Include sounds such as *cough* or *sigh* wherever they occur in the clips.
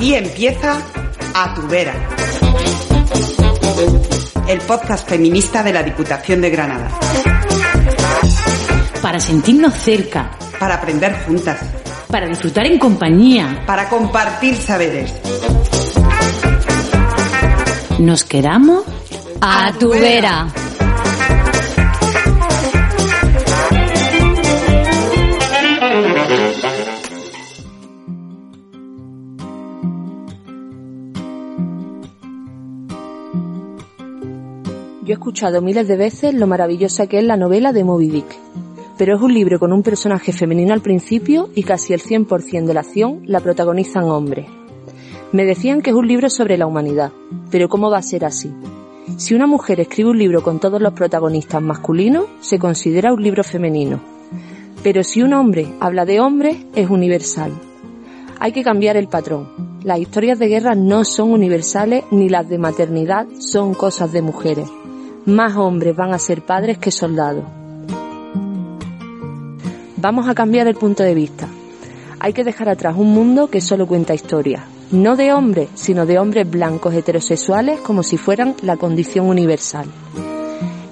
Aquí empieza A tu vera. El podcast feminista de la Diputación de Granada. Para sentirnos cerca. Para aprender juntas. Para disfrutar en compañía. Para compartir saberes. Nos quedamos a, tu vera. Yo he escuchado miles de veces lo maravillosa que es la novela de Moby Dick, pero es un libro con un personaje femenino al principio y casi el 100% de la acción la protagonizan hombres. Me decían que es un libro sobre la humanidad, pero ¿cómo va a ser así? Si una mujer escribe un libro con todos los protagonistas masculinos, se considera un libro femenino. Pero si un hombre habla de hombres, es universal. Hay que cambiar el patrón. Las historias de guerra no son universales ni las de maternidad son cosas de mujeres más hombres van a ser padres que soldados. Vamos a cambiar el punto de vista. Hay que dejar atrás un mundo que solo cuenta historias, no de hombres, sino de hombres blancos heterosexuales como si fueran la condición universal.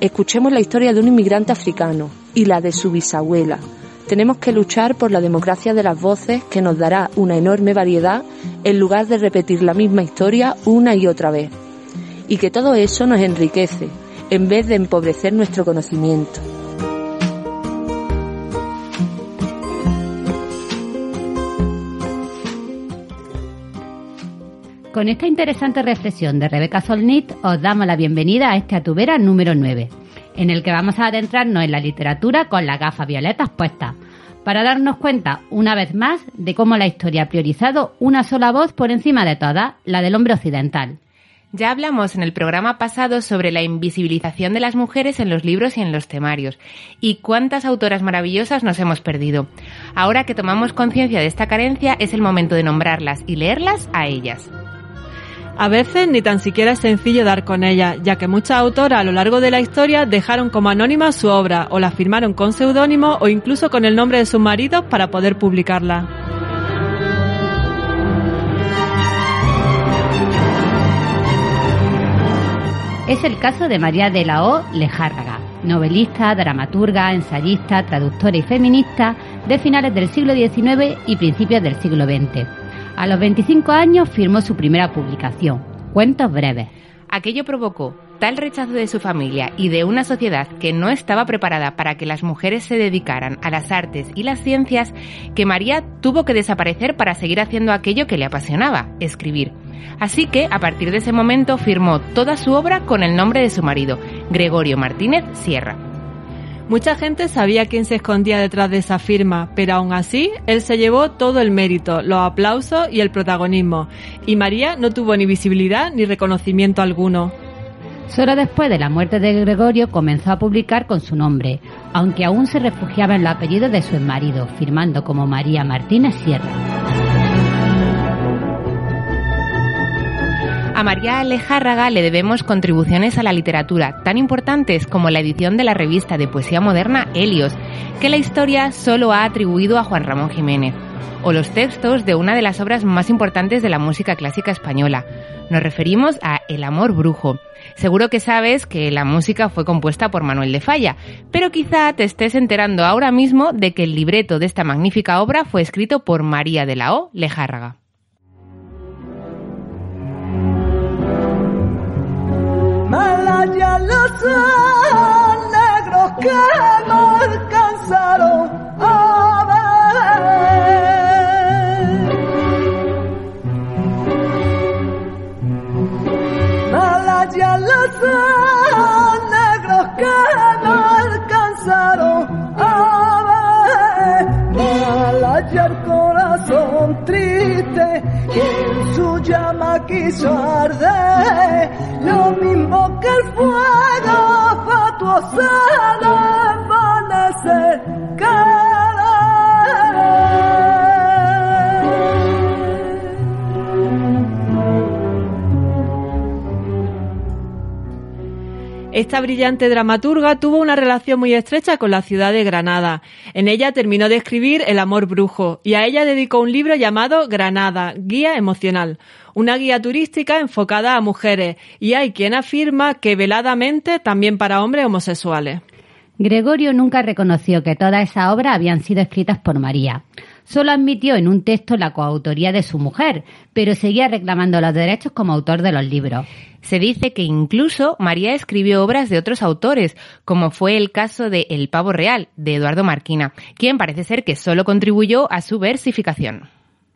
Escuchemos la historia de un inmigrante africano y la de su bisabuela. Tenemos que luchar por la democracia de las voces que nos dará una enorme variedad en lugar de repetir la misma historia una y otra vez. Y que todo eso nos enriquece, en vez de empobrecer nuestro conocimiento. Con esta interesante reflexión de Rebeca Solnit os damos la bienvenida a este Atubera número 9, en el que vamos a adentrarnos en la literatura con las gafas violetas puestas, para darnos cuenta una vez más de cómo la historia ha priorizado una sola voz por encima de todas, la del hombre occidental ya hablamos en el programa pasado sobre la invisibilización de las mujeres en los libros y en los temarios, y cuántas autoras maravillosas nos hemos perdido. Ahora que tomamos conciencia de esta carencia, es el momento de nombrarlas y leerlas a ellas. A veces ni tan siquiera es sencillo dar con ella, ya que muchas autoras a lo largo de la historia dejaron como anónima su obra, o la firmaron con seudónimo o incluso con el nombre de sus maridos para poder publicarla. Es el caso de María de la O. Lejárraga, novelista, dramaturga, ensayista, traductora y feminista de finales del siglo XIX y principios del siglo XX. A los 25 años firmó su primera publicación, Cuentos breves. Aquello provocó tal rechazo de su familia y de una sociedad que no estaba preparada para que las mujeres se dedicaran a las artes y las ciencias que María tuvo que desaparecer para seguir haciendo aquello que le apasionaba, escribir. Así que, a partir de ese momento, firmó toda su obra con el nombre de su marido, Gregorio Martínez Sierra. Mucha gente sabía quién se escondía detrás de esa firma, pero aún así, él se llevó todo el mérito, los aplausos y el protagonismo, y María no tuvo ni visibilidad ni reconocimiento alguno. Solo después de la muerte de Gregorio comenzó a publicar con su nombre, aunque aún se refugiaba en los apellidos de su marido, firmando como María Martínez Sierra. A María Alejárraga le debemos contribuciones a la literatura tan importantes como la edición de la revista de poesía moderna Helios, que la historia solo ha atribuido a Juan Ramón Jiménez, o los textos de una de las obras más importantes de la música clásica española. Nos referimos a El amor brujo. Seguro que sabes que la música fue compuesta por Manuel de Falla, pero quizá te estés enterando ahora mismo de que el libreto de esta magnífica obra fue escrito por María de la O. Lejárraga. que no alcanzaron a ver. Mal ayer corazón triste que en su llama quiso arder. Lo mismo que el fuego fatuo se desvanecer. Que Esta brillante dramaturga tuvo una relación muy estrecha con la ciudad de Granada. En ella terminó de escribir El amor brujo y a ella dedicó un libro llamado Granada, Guía Emocional, una guía turística enfocada a mujeres y hay quien afirma que veladamente también para hombres homosexuales. Gregorio nunca reconoció que todas esas obras habían sido escritas por María. Solo admitió en un texto la coautoría de su mujer, pero seguía reclamando los derechos como autor de los libros. Se dice que incluso María escribió obras de otros autores, como fue el caso de El pavo real, de Eduardo Marquina, quien parece ser que solo contribuyó a su versificación.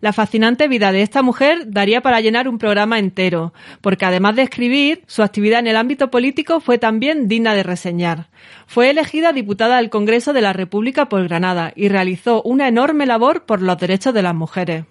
La fascinante vida de esta mujer daría para llenar un programa entero, porque además de escribir, su actividad en el ámbito político fue también digna de reseñar. Fue elegida diputada del Congreso de la República por Granada y realizó una enorme labor por los derechos de las mujeres.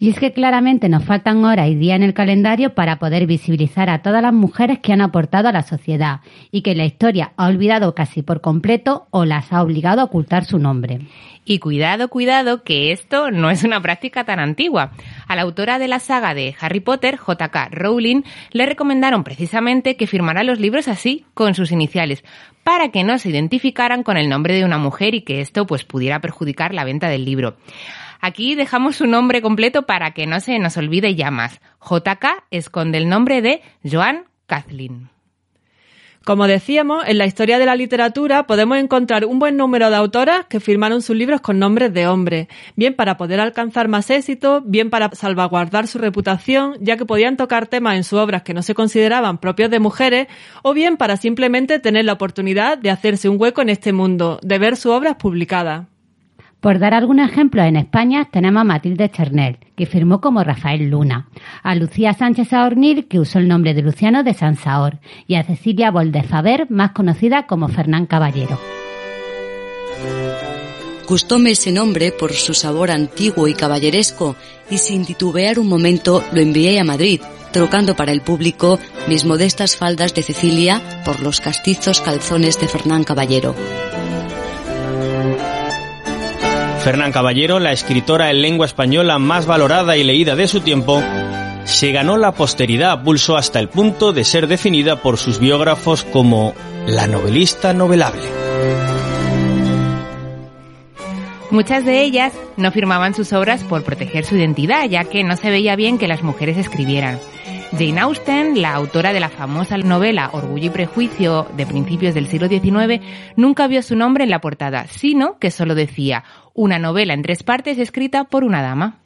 Y es que claramente nos faltan horas y días en el calendario para poder visibilizar a todas las mujeres que han aportado a la sociedad y que la historia ha olvidado casi por completo o las ha obligado a ocultar su nombre. Y cuidado, cuidado, que esto no es una práctica tan antigua. A la autora de la saga de Harry Potter, J.K. Rowling, le recomendaron precisamente que firmara los libros así, con sus iniciales, para que no se identificaran con el nombre de una mujer y que esto pues pudiera perjudicar la venta del libro. Aquí dejamos su nombre completo para que no se nos olvide ya más. JK esconde el nombre de Joan Kathleen. Como decíamos, en la historia de la literatura podemos encontrar un buen número de autoras que firmaron sus libros con nombres de hombres, bien para poder alcanzar más éxito, bien para salvaguardar su reputación, ya que podían tocar temas en sus obras que no se consideraban propios de mujeres, o bien para simplemente tener la oportunidad de hacerse un hueco en este mundo, de ver sus obras publicadas. Por dar algunos ejemplos, en España tenemos a Matilde Chernel, que firmó como Rafael Luna, a Lucía Sánchez Aornil, que usó el nombre de Luciano de Sansaor, y a Cecilia Boldefaber, más conocida como Fernán Caballero. Gustóme ese nombre por su sabor antiguo y caballeresco, y sin titubear un momento lo envié a Madrid, trocando para el público mis modestas faldas de Cecilia por los castizos calzones de Fernán Caballero. Fernán Caballero, la escritora en lengua española más valorada y leída de su tiempo, se ganó la posteridad a pulso hasta el punto de ser definida por sus biógrafos como la novelista novelable. Muchas de ellas no firmaban sus obras por proteger su identidad, ya que no se veía bien que las mujeres escribieran. Jane Austen, la autora de la famosa novela Orgullo y Prejuicio de principios del siglo XIX, nunca vio su nombre en la portada, sino que solo decía una novela en tres partes escrita por una dama.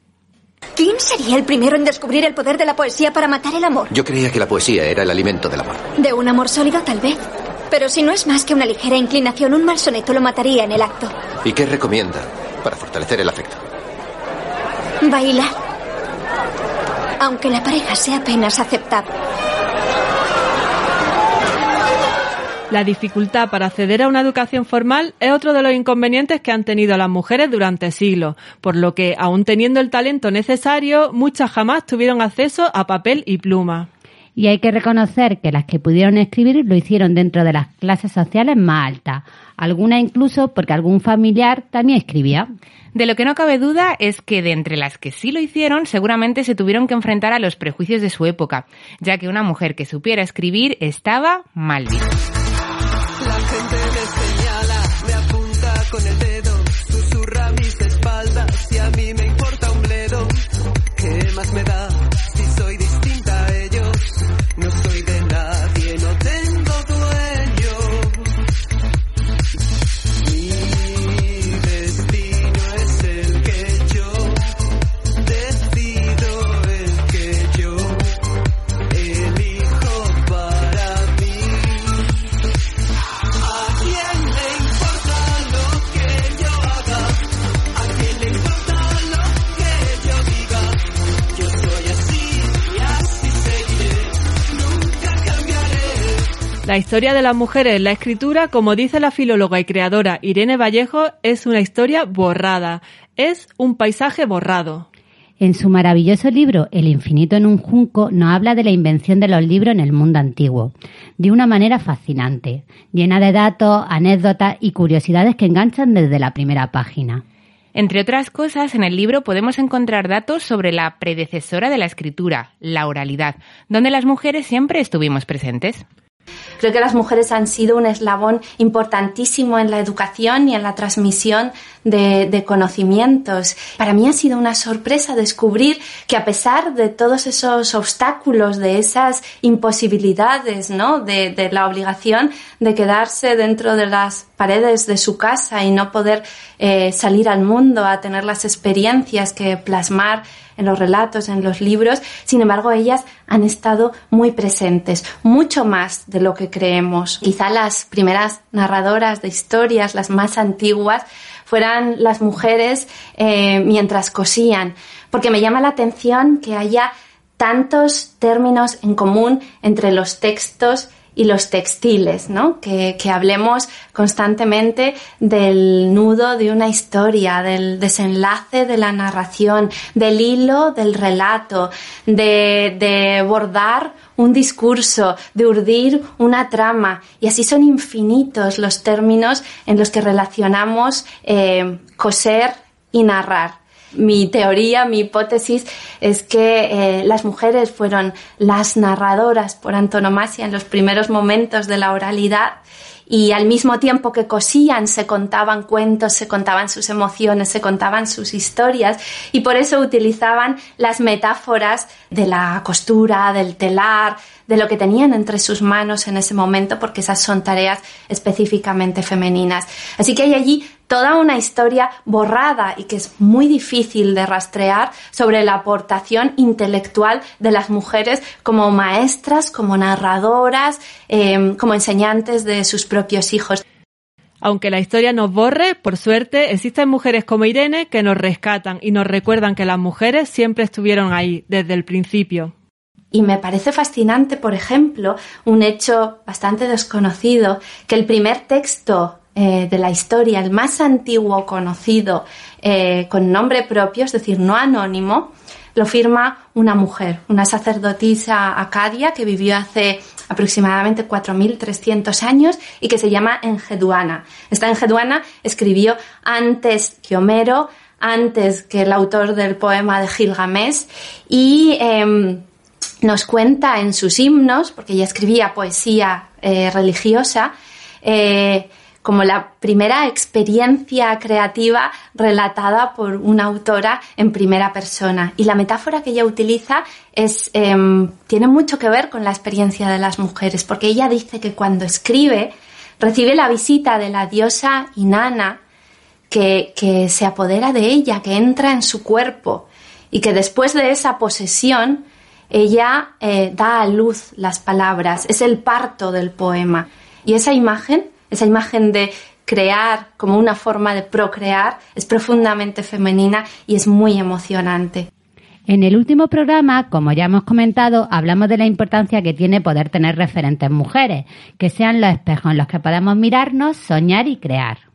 ¿Quién sería el primero en descubrir el poder de la poesía para matar el amor? Yo creía que la poesía era el alimento del amor. De un amor sólido, tal vez. Pero si no es más que una ligera inclinación, un mal soneto lo mataría en el acto. ¿Y qué recomienda para fortalecer el afecto? Bailar. Aunque la pareja sea apenas aceptable. La dificultad para acceder a una educación formal es otro de los inconvenientes que han tenido las mujeres durante siglos, por lo que, aun teniendo el talento necesario, muchas jamás tuvieron acceso a papel y pluma. Y hay que reconocer que las que pudieron escribir lo hicieron dentro de las clases sociales más altas, algunas incluso porque algún familiar también escribía. De lo que no cabe duda es que de entre las que sí lo hicieron, seguramente se tuvieron que enfrentar a los prejuicios de su época, ya que una mujer que supiera escribir estaba mal vista. Gente me señala, me apunta con el dedo, susurra mis espaldas y a mí me importa un bledo. ¿Qué más me da La historia de las mujeres en la escritura, como dice la filóloga y creadora Irene Vallejo, es una historia borrada, es un paisaje borrado. En su maravilloso libro El infinito en un junco nos habla de la invención de los libros en el mundo antiguo, de una manera fascinante, llena de datos, anécdotas y curiosidades que enganchan desde la primera página. Entre otras cosas, en el libro podemos encontrar datos sobre la predecesora de la escritura, la oralidad, donde las mujeres siempre estuvimos presentes. Creo que las mujeres han sido un eslabón importantísimo en la educación y en la transmisión de, conocimientos. Para mí ha sido una sorpresa descubrir que a pesar de todos esos obstáculos, de esas imposibilidades, ¿no? de, de la obligación de quedarse dentro de las paredes de su casa y no poder eh, salir al mundo a tener las experiencias que plasmar en los relatos, en los libros, sin embargo ellas han estado muy presentes, mucho más de lo que creemos. Quizá las primeras narradoras de historias, las más antiguas, fueran las mujeres eh, mientras cosían, porque me llama la atención que haya tantos términos en común entre los textos y los textiles, ¿no? Que, que, hablemos constantemente del nudo de una historia, del desenlace de la narración, del hilo del relato, de, de bordar un discurso, de urdir una trama. Y así son infinitos los términos en los que relacionamos eh, coser y narrar mi teoría, mi hipótesis es que eh, las mujeres fueron las narradoras por antonomasia en los primeros momentos de la oralidad y al mismo tiempo que cosían se contaban cuentos, se contaban sus emociones, se contaban sus historias y por eso utilizaban las metáforas de la costura, del telar, de lo que tenían entre sus manos en ese momento, porque esas son tareas específicamente femeninas. Así que hay allí toda una historia borrada y que es muy difícil de rastrear sobre la aportación intelectual de las mujeres como maestras, como narradoras, eh, como enseñantes de sus propios hijos. Aunque la historia nos borre, por suerte, existen mujeres como Irene que nos rescatan y nos recuerdan que las mujeres siempre estuvieron ahí, desde el principio. Y me parece fascinante, por ejemplo, un hecho bastante desconocido, que el primer texto eh, de la historia, el más antiguo conocido eh, con nombre propio, es decir, no anónimo, lo firma una mujer, una sacerdotisa acadia que vivió hace aproximadamente 4.300 años y que se llama Engeduana. Esta Engeduana escribió antes que Homero, antes que el autor del poema de Gilgamesh y em, nos cuenta en sus himnos, porque ella escribía poesía eh, religiosa, eh, como la primera experiencia creativa relatada por una autora en primera persona. Y la metáfora que ella utiliza es, em, tiene mucho que ver con la experiencia de las mujeres, porque ella dice que cuando escribe recibe la visita de la diosa Inanna, que, que se apodera de ella, que entra en su cuerpo, y que después de esa posesión ella eh, da a luz las palabras, es el parto del poema. Y esa imagen, esa imagen de crear como una forma de procrear, es profundamente femenina y es muy emocionante. En el último programa, como ya hemos comentado, hablamos de la importancia que tiene poder tener referentes mujeres, que sean los espejos en los que podamos mirarnos, soñar y crear.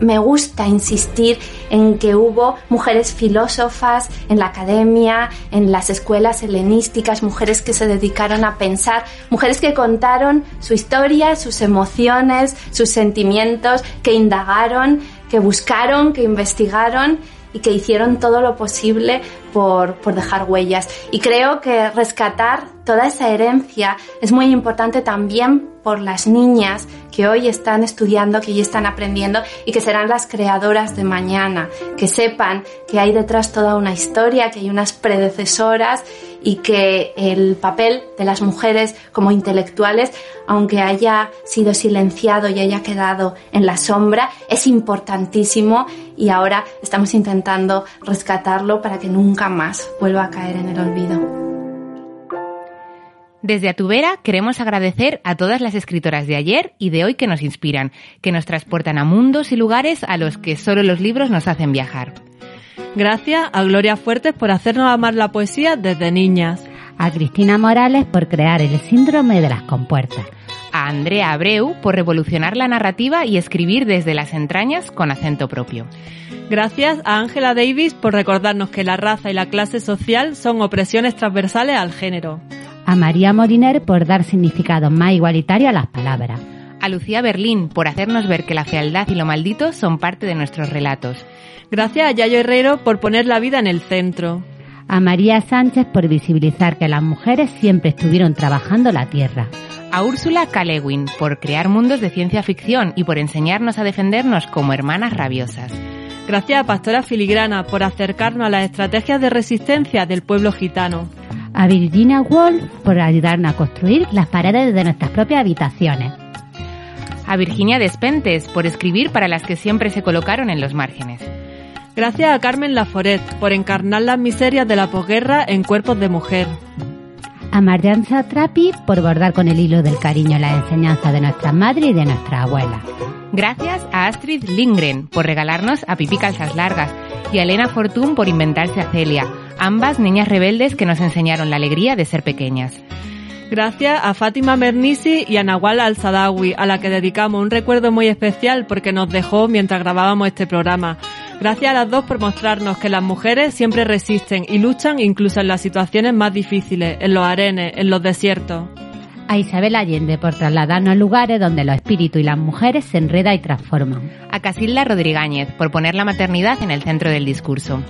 Me gusta insistir en que hubo mujeres filósofas en la academia, en las escuelas helenísticas, mujeres que se dedicaron a pensar, mujeres que contaron su historia, sus emociones, sus sentimientos, que indagaron, que buscaron, que investigaron y que hicieron todo lo posible por, dejar huellas. Y creo que rescatar toda esa herencia es muy importante también por las niñas que hoy están estudiando, que hoy están aprendiendo y que serán las creadoras de mañana, que sepan que hay detrás toda una historia, que hay unas predecesoras y que el papel de las mujeres como intelectuales, aunque haya sido silenciado y haya quedado en la sombra, es importantísimo y ahora estamos intentando rescatarlo para que nunca más vuelva a caer en el olvido. Desde Atubera queremos agradecer a todas las escritoras de ayer y de hoy que nos inspiran, que nos transportan a mundos y lugares a los que solo los libros nos hacen viajar. Gracias a Gloria Fuertes por hacernos amar la poesía desde niñas. A Cristina Morales por crear el síndrome de las compuertas. a Andrea Abreu por revolucionar la narrativa y escribir desde las entrañas con acento propio. Gracias a Angela Davis por recordarnos que la raza y la clase social son opresiones transversales al género. A María Moliner por dar significado más igualitario a las palabras. A Lucía Berlín por hacernos ver que la fealdad y lo maldito son parte de nuestros relatos. Gracias a Yayo Herrero por poner la vida en el centro. A María Sánchez por visibilizar que las mujeres siempre estuvieron trabajando la tierra. A Úrsula K. Lewin por crear mundos de ciencia ficción y por enseñarnos a defendernos como hermanas rabiosas. Gracias a Pastora Filigrana por acercarnos a las estrategias de resistencia del pueblo gitano. A Virginia Woolf por ayudarnos a construir las paredes de nuestras propias habitaciones. A Virginia Despentes por escribir para las que siempre se colocaron en los márgenes. Gracias a Carmen Laforet por encarnar las miserias de la posguerra en cuerpos de mujer. A Marianne Satrapi por bordar con el hilo del cariño la enseñanza de nuestras madres y de nuestras abuelas. Gracias a Astrid Lindgren por regalarnos a Pipi Calzas Largas y a Elena Fortún por inventarse a Celia, ambas niñas rebeldes que nos enseñaron la alegría de ser pequeñas. Gracias a Fátima Mernisi y a Nawal Al-Sadawi, a la que dedicamos un recuerdo muy especial porque nos dejó mientras grabábamos este programa. Gracias a las dos por mostrarnos que las mujeres siempre resisten y luchan incluso en las situaciones más difíciles, en los arenes, en los desiertos. A Isabel Allende por trasladarnos a lugares donde los espíritus y las mujeres se enredan y transforman. A Casilda Rodríguez por poner la maternidad en el centro del discurso.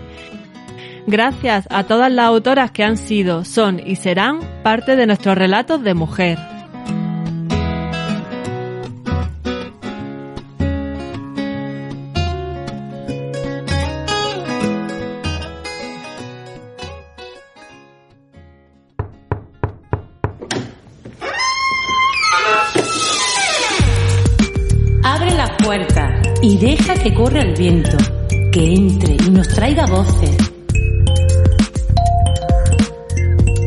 Gracias a todas las autoras que han sido, son y serán parte de nuestros relatos de mujer. Abre la puerta y deja que corra el viento, que entre y nos traiga voces.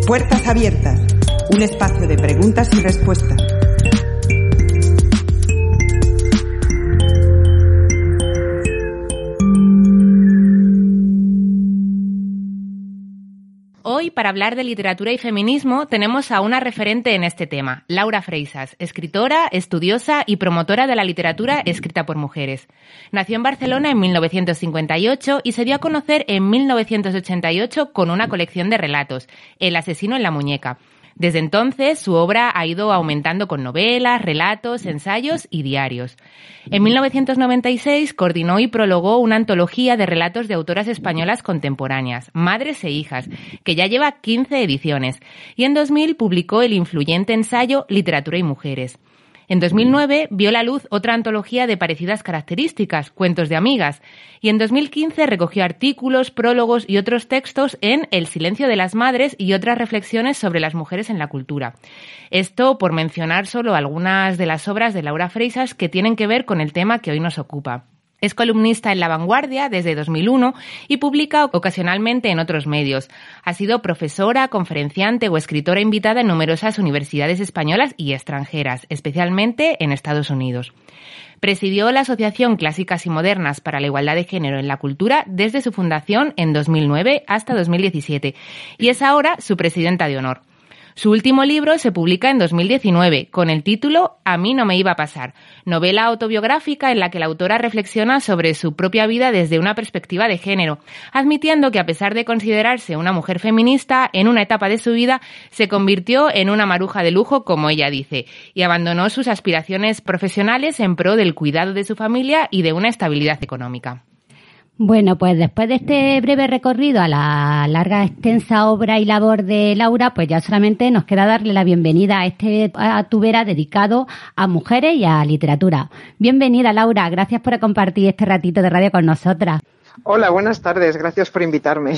Puertas abiertas, un espacio de preguntas y respuestas. Para hablar de literatura y feminismo, tenemos a una referente en este tema, Laura Freisas, escritora, estudiosa y promotora de la literatura escrita por mujeres. Nació en Barcelona en 1958 y se dio a conocer en 1988 con una colección de relatos, El asesino en la muñeca. Desde entonces, su obra ha ido aumentando con novelas, relatos, ensayos y diarios. En 1996 coordinó y prologó una antología de relatos de autoras españolas contemporáneas, Madres e Hijas, que ya lleva 15 ediciones, y en 2000 publicó el influyente ensayo Literatura y Mujeres. En 2009 vio la luz otra antología de parecidas características, Cuentos de Amigas, y en 2015 recogió artículos, prólogos y otros textos en El silencio de las madres y otras reflexiones sobre las mujeres en la cultura. Esto por mencionar solo algunas de las obras de Laura Freisas que tienen que ver con el tema que hoy nos ocupa. Es columnista en La Vanguardia desde 2001 y publica ocasionalmente en otros medios. Ha sido profesora, conferenciante o escritora invitada en numerosas universidades españolas y extranjeras, especialmente en Estados Unidos. Presidió la Asociación Clásicas y Modernas para la Igualdad de Género en la Cultura desde su fundación en 2009 hasta 2017 y es ahora su presidenta de honor. Su último libro se publica en 2019 con el título A mí no me iba a pasar, novela autobiográfica en la que la autora reflexiona sobre su propia vida desde una perspectiva de género, admitiendo que a pesar de considerarse una mujer feminista, en una etapa de su vida se convirtió en una maruja de lujo, como ella dice, y abandonó sus aspiraciones profesionales en pro del cuidado de su familia y de una estabilidad económica. Bueno, pues después de este breve recorrido a la larga, extensa obra y labor de Laura, pues ya solamente nos queda darle la bienvenida a este a tubera dedicado a mujeres y a literatura. Bienvenida, Laura. Gracias por compartir este ratito de radio con nosotras. Hola, buenas tardes. Gracias por invitarme.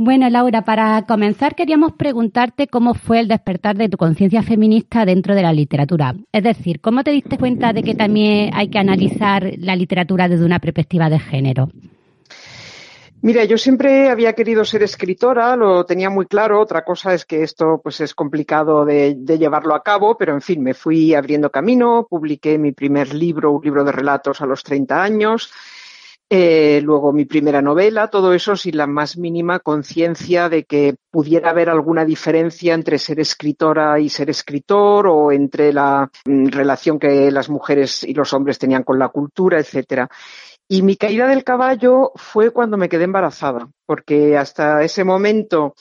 Bueno, Laura, para comenzar queríamos preguntarte cómo fue el despertar de tu conciencia feminista dentro de la literatura. Es decir, ¿cómo te diste cuenta de que también hay que analizar la literatura desde una perspectiva de género? Mira, yo siempre había querido ser escritora, lo tenía muy claro. Otra cosa es que esto pues es complicado de, de, llevarlo a cabo, pero en fin, me fui abriendo camino, publiqué mi primer libro, un libro de relatos a los 30 años Eh, luego mi primera novela, todo eso sin la más mínima conciencia de que pudiera haber alguna diferencia entre ser escritora y ser escritor o entre la mm, relación que las mujeres y los hombres tenían con la cultura, etcétera. Y mi caída del caballo fue cuando me quedé embarazada, porque hasta ese momento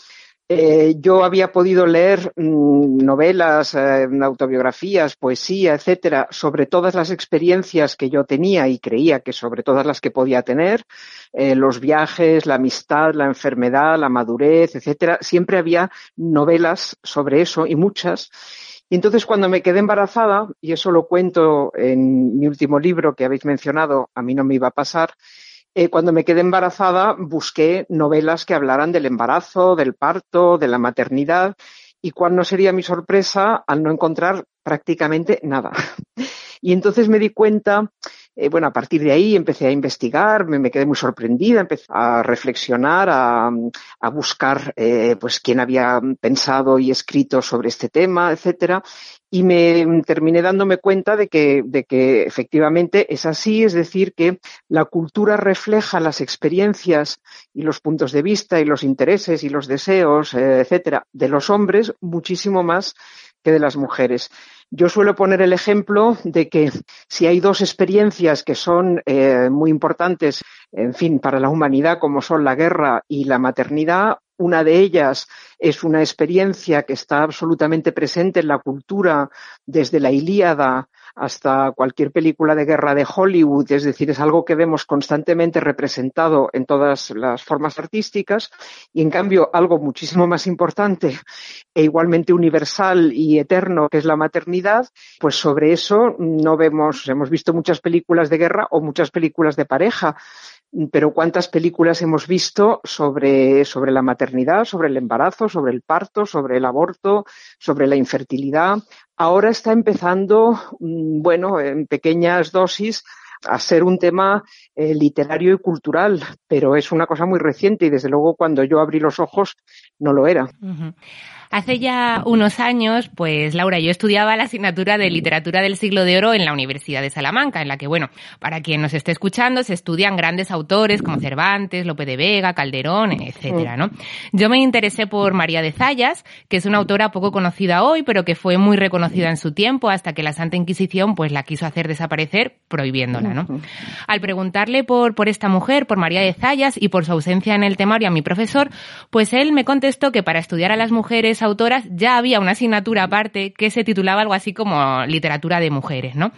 eh, yo había podido leer mm, novelas, eh, autobiografías, poesía, etcétera, sobre todas las experiencias que yo tenía y creía que sobre todas las que podía tener, eh, los viajes, la amistad, la enfermedad, la madurez, etcétera. Siempre había novelas sobre eso y muchas. Y entonces cuando me quedé embarazada, y eso lo cuento en mi último libro que habéis mencionado, a mí no me iba a pasar, eh, cuando me quedé embarazada busqué novelas que hablaran del embarazo, del parto, de la maternidad, y cuál no sería mi sorpresa al no encontrar prácticamente nada. *laughs* Y entonces me di cuenta, eh, bueno, a partir de ahí empecé a investigar, me, quedé muy sorprendida, empecé a reflexionar, a, buscar eh, pues quién había pensado y escrito sobre este tema, etcétera, y me terminé dándome cuenta de que, de que efectivamente es así, es decir, que la cultura refleja las experiencias y los puntos de vista y los intereses y los deseos, eh, etcétera, de los hombres muchísimo más que de las mujeres. Yo suelo poner el ejemplo de que si hay dos experiencias que son eh, muy importantes, en fin, para la humanidad, como son la guerra y la maternidad, una de ellas es una experiencia que está absolutamente presente en la cultura desde la Ilíada hasta cualquier película de guerra de Hollywood, es decir, es algo que vemos constantemente representado en todas las formas artísticas y en cambio algo muchísimo más importante e igualmente universal y eterno que es la maternidad, pues sobre eso no vemos, hemos visto muchas películas de guerra o muchas películas de pareja, pero cuántas películas hemos visto sobre, sobre la maternidad, sobre el embarazo, sobre el parto, sobre el aborto, sobre la infertilidad. Ahora está empezando, mm, bueno, en pequeñas dosis, a ser un tema eh, literario y cultural, pero es una cosa muy reciente y desde luego cuando yo abrí los ojos no lo era. Hace ya unos años, pues Laura, yo estudiaba la asignatura de literatura del siglo de oro en la Universidad de Salamanca, en la que, bueno, para quien nos esté escuchando, se estudian grandes autores como Cervantes, Lope de Vega, Calderón, etcétera, ¿no? Yo me interesé por María de Zayas, que es una autora poco conocida hoy, pero que fue muy reconocida en su tiempo hasta que la Santa Inquisición, pues la quiso hacer desaparecer prohibiéndola, ¿no? Al preguntarle por, por esta mujer, por María de Zayas y por su ausencia en el temario a mi profesor, pues él me contestó que para estudiar a las mujeres autoras ya había una asignatura aparte que se titulaba algo así como literatura de mujeres, ¿no?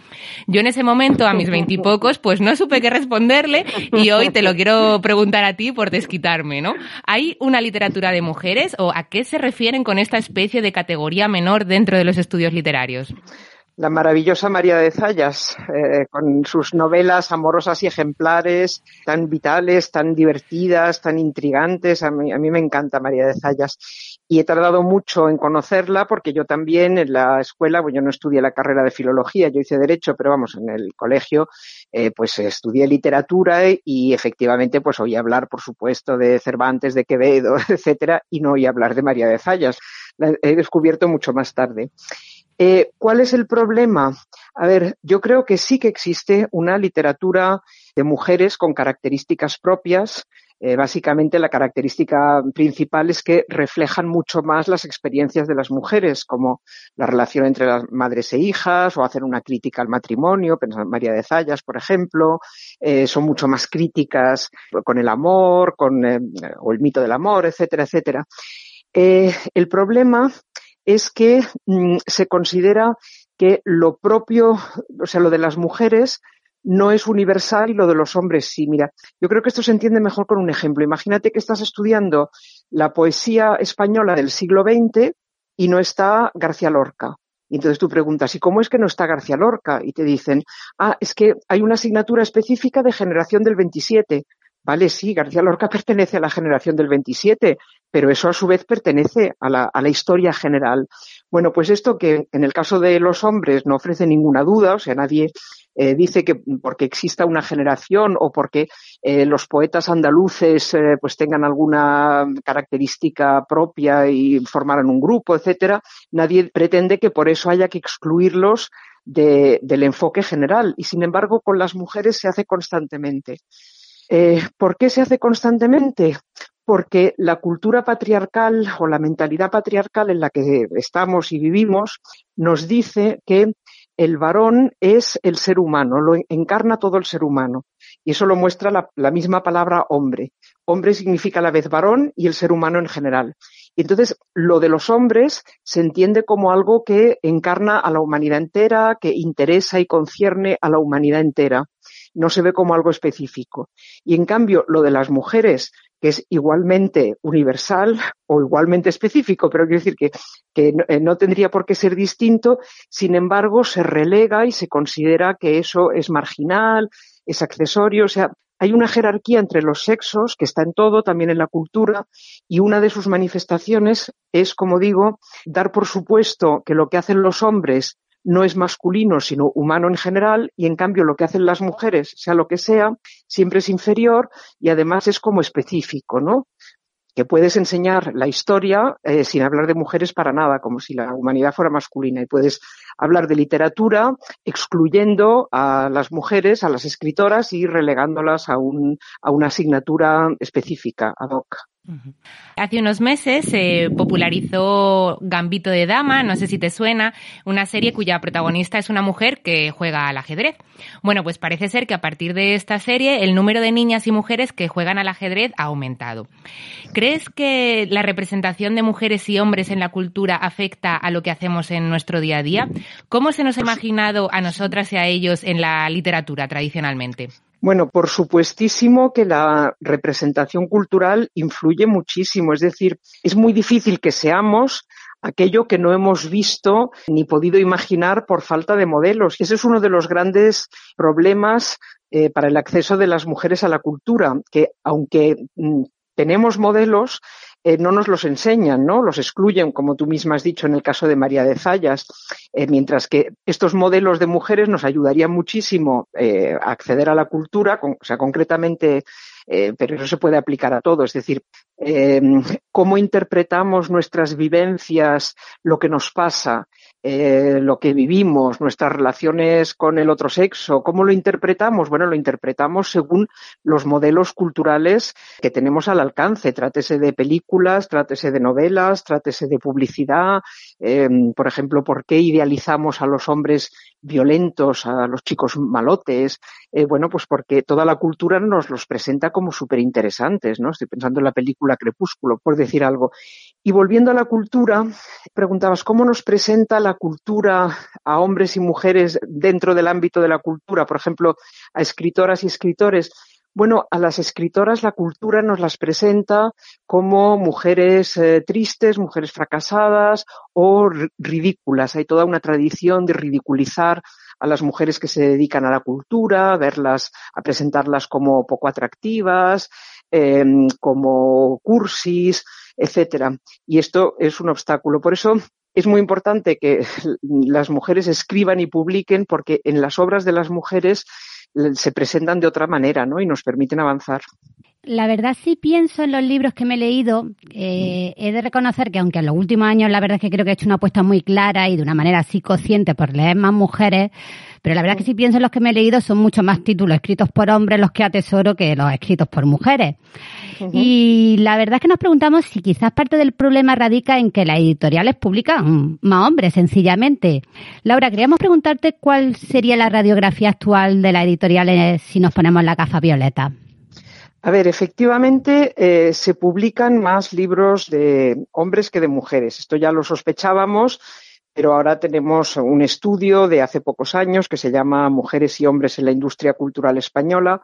Yo en ese momento, a mis veintipocos, pues no supe qué responderle y hoy te lo quiero preguntar a ti por desquitarme, ¿no? ¿Hay una literatura de mujeres o a qué se refieren con esta especie de categoría menor dentro de los estudios literarios? la maravillosa María de Zayas, eh, con sus novelas amorosas y ejemplares, tan vitales, tan divertidas, tan intrigantes. A mí, a mí me encanta María de Zayas y he tardado mucho en conocerla porque yo también en la escuela, pues yo no estudié la carrera de filología, yo hice derecho, pero vamos, en el colegio eh, pues estudié literatura y efectivamente pues oí hablar, por supuesto, de Cervantes, de Quevedo, *laughs* etcétera, y no oí hablar de María de Zayas. La he descubierto mucho más tarde. Eh, ¿Cuál es el problema? A ver, yo creo que sí que existe una literatura de mujeres con características propias, eh, básicamente la característica principal es que reflejan mucho más las experiencias de las mujeres, como la relación entre las madres e hijas, o hacer una crítica al matrimonio, María de Zayas, por ejemplo, eh, son mucho más críticas con el amor, con, o el mito del amor, etcétera, etcétera. el problema es que mm, se considera que lo propio, o sea, lo de las mujeres no es universal y lo de los hombres sí. Mira, yo creo que esto se entiende mejor con un ejemplo. Imagínate que estás estudiando la poesía española del siglo XX y no está García Lorca. Y entonces tú preguntas, ¿y cómo es que no está García Lorca? Y te dicen, ah, es que hay una asignatura específica de generación del 27. Vale, sí, García Lorca *laughs* pertenece a la generación del 27, pero eso a su vez pertenece a la, a la, historia general. Bueno, pues esto que en el caso de los hombres no ofrece ninguna duda, o sea, nadie eh, dice que porque exista una generación o porque eh, los poetas andaluces eh, pues tengan alguna característica propia y formaran un grupo, etcétera, nadie pretende que por eso haya que excluirlos de, del enfoque general. Y sin embargo, con las mujeres se hace constantemente. ¿Por qué se hace constantemente? Porque la cultura patriarcal o la mentalidad patriarcal en la que estamos y vivimos nos dice que el varón es el ser humano, lo encarna todo el ser humano. Y eso lo muestra la, misma palabra hombre. Hombre significa a la vez varón y el ser humano en general. Y entonces lo de los hombres se entiende como algo que encarna a la humanidad entera, que interesa y concierne a la humanidad entera. No se ve como algo específico. Y en cambio, lo de las mujeres, que es igualmente universal o igualmente específico, pero quiero decir que, que no, eh, no tendría por qué ser distinto, sin embargo, se relega y se considera que eso es marginal, es accesorio, o sea, hay una jerarquía entre los sexos que está en todo, también en la cultura, y una de sus manifestaciones es, como digo, dar por supuesto que lo que hacen los hombres no es masculino, sino humano en general, y en cambio lo que hacen las mujeres, sea lo que sea, siempre es inferior y además es como específico, ¿no? que puedes enseñar la historia eh, sin hablar de mujeres para nada, como si la humanidad fuera masculina, y puedes hablar de literatura excluyendo a las mujeres, a las escritoras y relegándolas a, un, a una asignatura específica, ad hoc. Hace unos meses se popularizó Gambito de Dama, no sé si te suena, una serie cuya protagonista es una mujer que juega al ajedrez. Bueno, pues parece ser que a partir de esta serie el número de niñas y mujeres que juegan al ajedrez ha aumentado. ¿Crees que la representación de mujeres y hombres en la cultura afecta a lo que hacemos en nuestro día a día? ¿Cómo se nos ha imaginado a nosotras y a ellos en la literatura tradicionalmente? Bueno, por supuestísimo que la representación cultural influye muchísimo. Es decir, es muy difícil que seamos aquello que no hemos visto ni podido imaginar por falta de modelos. Ese es uno de los grandes problemas eh, para el acceso de las mujeres a la cultura, que aunque mm, tenemos modelos, eh, no nos los enseñan, ¿no? Los excluyen, como tú misma has dicho en el caso de María de Zayas, eh, mientras que estos modelos de mujeres nos ayudarían muchísimo eh, a acceder a la cultura, o sea, concretamente, pero eso se puede aplicar a todo, es decir, cómo interpretamos nuestras vivencias, lo que nos pasa, eh, lo que vivimos, nuestras relaciones con el otro sexo, ¿cómo lo interpretamos? Bueno, lo interpretamos según los modelos culturales que tenemos al alcance. Trátese de películas, trátese de novelas, trátese de publicidad. Eh, por ejemplo, ¿por qué idealizamos a los hombres violentos, a los chicos malotes? Eh, bueno, pues porque toda la cultura nos los presenta como súper interesantes, ¿no? Estoy pensando en la película Crepúsculo, por decir algo. Y volviendo a la cultura, preguntabas, ¿cómo nos presenta la cultura a hombres y mujeres dentro del ámbito de la cultura? Por ejemplo, a escritoras y escritores. Bueno, a las escritoras la cultura nos las presenta como mujeres eh, tristes, mujeres fracasadas o ridículas. Hay toda una tradición de ridiculizar a las mujeres que se dedican a la cultura, verlas, a presentarlas como poco atractivas, eh, como cursis, etcétera. Y esto es un obstáculo. Por eso es muy importante que *laughs* las mujeres escriban y publiquen porque en las obras de las mujeres se presentan de otra manera, ¿no? Y nos permiten avanzar. La verdad sí pienso en los libros que me he leído. Eh, he de reconocer que aunque en los últimos años la verdad es que creo que he hecho una apuesta muy clara y de una manera así consciente por leer más mujeres, pero la verdad es que si pienso en los que me he leído son mucho más títulos escritos por hombres los que atesoro que los escritos por mujeres. Y la verdad es que nos preguntamos si quizás parte del problema radica en que las editoriales publican más hombres, sencillamente. Laura, queríamos preguntarte cuál sería la radiografía actual de las editoriales si nos ponemos la gafa violeta. A ver, efectivamente eh, se publican más libros de hombres que de mujeres. Esto ya lo sospechábamos, pero ahora tenemos un estudio de hace pocos años que se llama Mujeres y hombres en la industria cultural española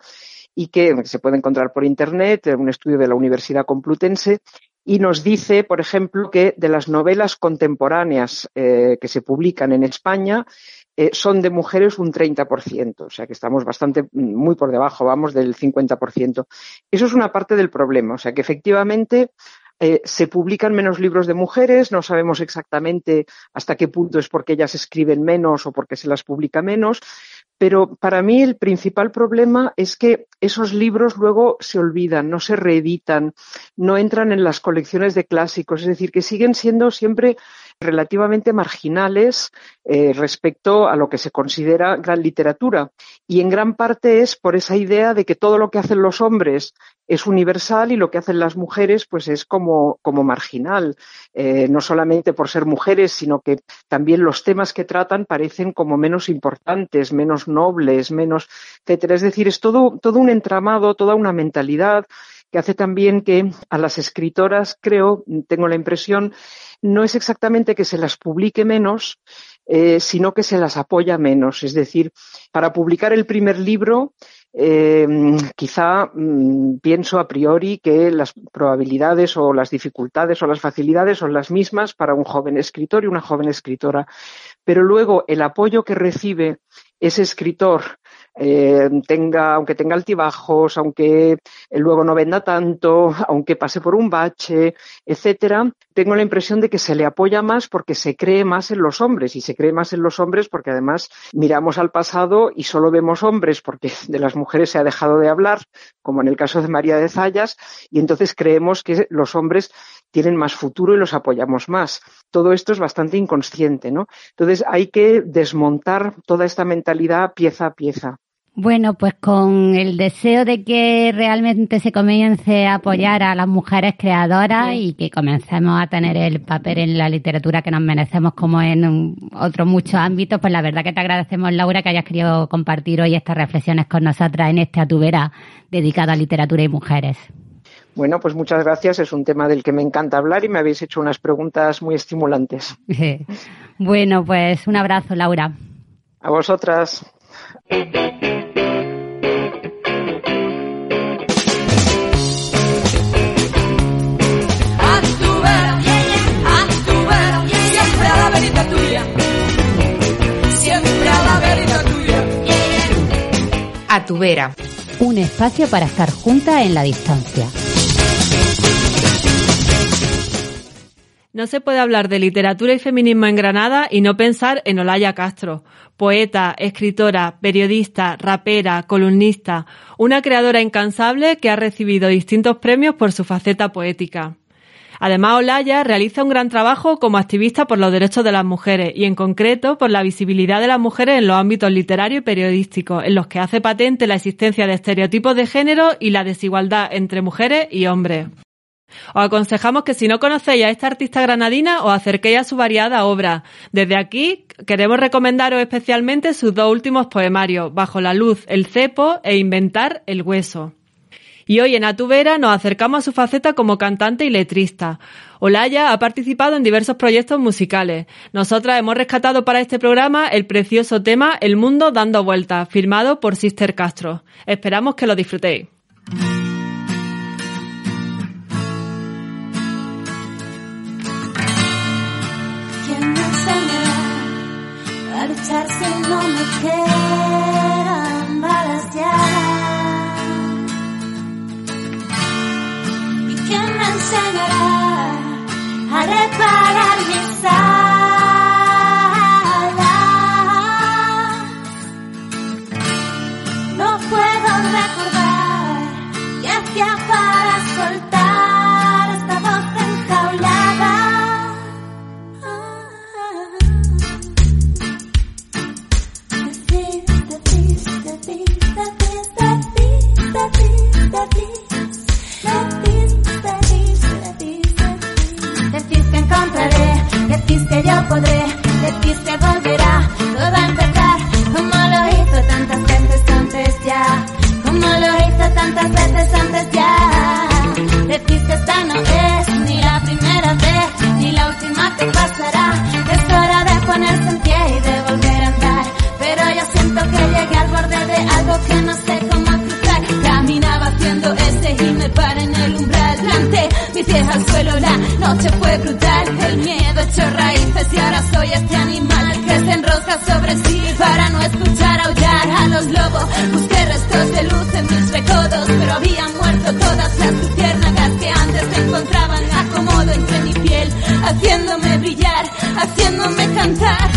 y que se puede encontrar por Internet, un estudio de la Universidad Complutense, y nos dice, por ejemplo, que de las novelas contemporáneas eh, que se publican en España, eh, son de mujeres un 30%, o sea que estamos bastante, muy por debajo, vamos, del 50%. Eso es una parte del problema, o sea que efectivamente eh, se publican menos libros de mujeres, no sabemos exactamente hasta qué punto es porque ellas escriben menos o porque se las publica menos, pero para mí el principal problema es que esos libros luego se olvidan, no se reeditan, no entran en las colecciones de clásicos, es decir, que siguen siendo siempre relativamente marginales eh, respecto a lo que se considera gran literatura. Y en gran parte es por esa idea de que todo lo que hacen los hombres es universal y lo que hacen las mujeres pues es como, como marginal, eh, no solamente por ser mujeres, sino que también los temas que tratan parecen como menos importantes, menos nobles, menos, etcétera. Es decir, es todo, todo un entramado, toda una mentalidad que hace también que a las escritoras, creo, tengo la impresión, no es exactamente que se las publique menos, eh, sino que se las apoya menos. Es decir, para publicar el primer libro, eh, quizá mm, pienso a priori que las probabilidades o las dificultades o las facilidades son las mismas para un joven escritor y una joven escritora. Pero luego el apoyo que recibe ese escritor eh, tenga, aunque tenga altibajos, aunque luego no venda tanto, *laughs* aunque pase por un bache, etcétera, tengo la impresión de que se le apoya más porque se cree más en los hombres y se cree más en los hombres porque además miramos al pasado y solo vemos hombres porque *laughs* de las mujeres se ha dejado de hablar, como en el caso de María de Zayas, y entonces creemos que los hombres tienen más futuro y los apoyamos más. Todo esto es bastante inconsciente, ¿no? Entonces hay que desmontar toda esta mentalidad pieza a pieza. Bueno, pues con el deseo de que realmente se comience a apoyar a las mujeres creadoras y que comencemos a tener el papel en la literatura que nos merecemos como en otros muchos ámbitos, pues la verdad que te agradecemos, Laura, que hayas querido compartir hoy estas reflexiones con nosotras en este Atubera dedicado a literatura y mujeres. Bueno, pues muchas gracias. Es un tema del que me encanta hablar y me habéis hecho unas preguntas muy estimulantes. *laughs* bueno, pues un abrazo, Laura. A vosotras. A tu vera. Un espacio para estar juntas en la distancia. No se puede hablar de literatura y feminismo en Granada y no pensar en Olaya Castro, poeta, escritora, periodista, rapera, columnista, una creadora incansable que ha recibido distintos premios por su faceta poética. Además, Olaya realiza un gran trabajo como activista por los derechos de las mujeres y, en concreto, por la visibilidad de las mujeres en los ámbitos literario y periodísticos, en los que hace patente la existencia de estereotipos de género y la desigualdad entre mujeres y hombres. Os aconsejamos que si no conocéis a esta artista granadina os acerquéis a su variada obra. Desde aquí queremos recomendaros especialmente sus dos últimos poemarios, Bajo la luz, El cepo e Inventar el hueso. Y hoy en Atubera nos acercamos a su faceta como cantante y letrista. Olaya ha participado en diversos proyectos musicales. Nosotras hemos rescatado para este programa el precioso tema El mundo dando vueltas, firmado por Sister Castro. Esperamos que lo disfrutéis. Luchar si no me quedan balas ya? ¿Quién me enseñará a reparar encontraré, decís que yo podré, decís que volverá todo a empezar, como lo hizo tantas veces antes ya, como lo hizo tantas veces antes ya. Decís que esta no es ni la primera vez, ni la última que pasará, es hora de ponerse en pie y de volver a andar, pero yo siento que llegué al borde de algo que no sé mis pies suelo, la noche fue brutal, el miedo echó raíces y ahora soy este animal que se enrosca sobre sí para no escuchar aullar a los lobos, busqué restos de luz en mis recodos, pero habían muerto todas las luciérnagas que antes se encontraban acomodo entre mi piel, haciéndome brillar, haciéndome cantar.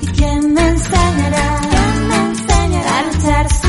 ¿Y quién me enseñará? ¿Quién me enseñará a luchar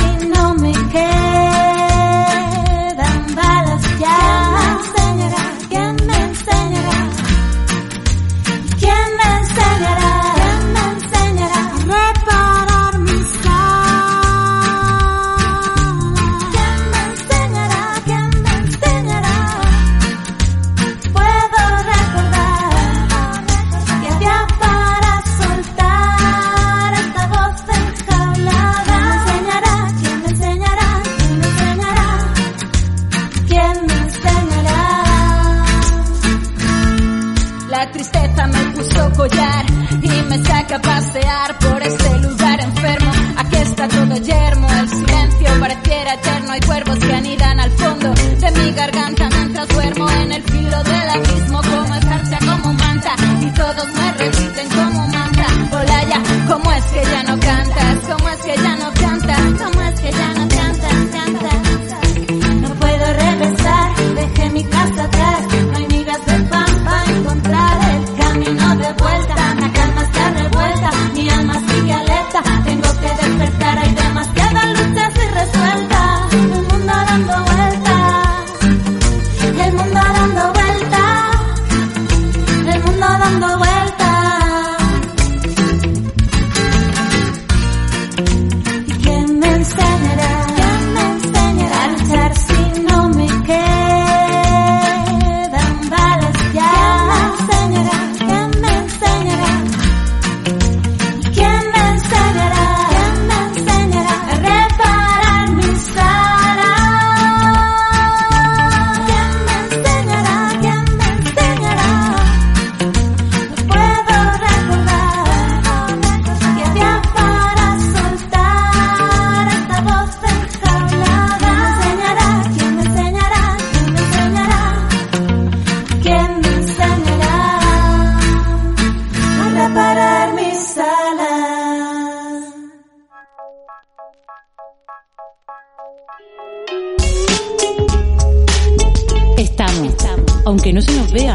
aunque no se nos vea.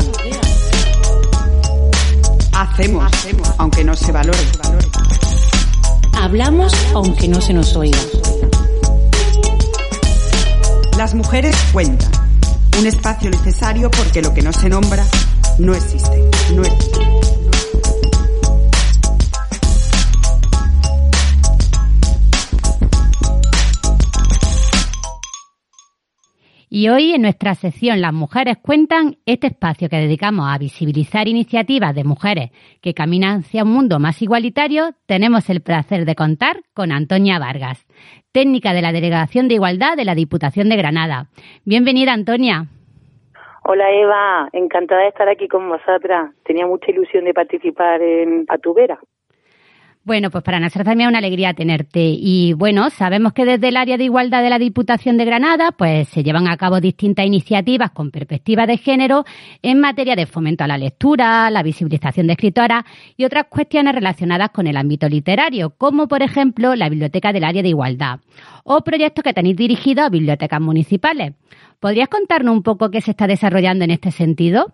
Hacemos, aunque no se valore. Hablamos, aunque no se nos oiga. Las mujeres cuentan. Un espacio necesario porque lo que no se nombra no existe. No existe. Y hoy en nuestra sección Las mujeres cuentan, este espacio que dedicamos a visibilizar iniciativas de mujeres que caminan hacia un mundo más igualitario, tenemos el placer de contar con Antonia Vargas, técnica de la Delegación de Igualdad de la Diputación de Granada. Bienvenida, Antonia. Hola Eva, encantada de estar aquí con vosotras. Tenía mucha ilusión de participar en Atubera. Bueno, pues para nosotros también es una alegría tenerte. Y bueno, sabemos que desde el área de igualdad de la Diputación de Granada, pues se llevan a cabo distintas iniciativas con perspectiva de género en materia de fomento a la lectura, la visibilización de escritoras y otras cuestiones relacionadas con el ámbito literario, como por ejemplo la Biblioteca del área de igualdad o proyectos que tenéis dirigidos a bibliotecas municipales. ¿Podrías contarnos un poco qué se está desarrollando en este sentido?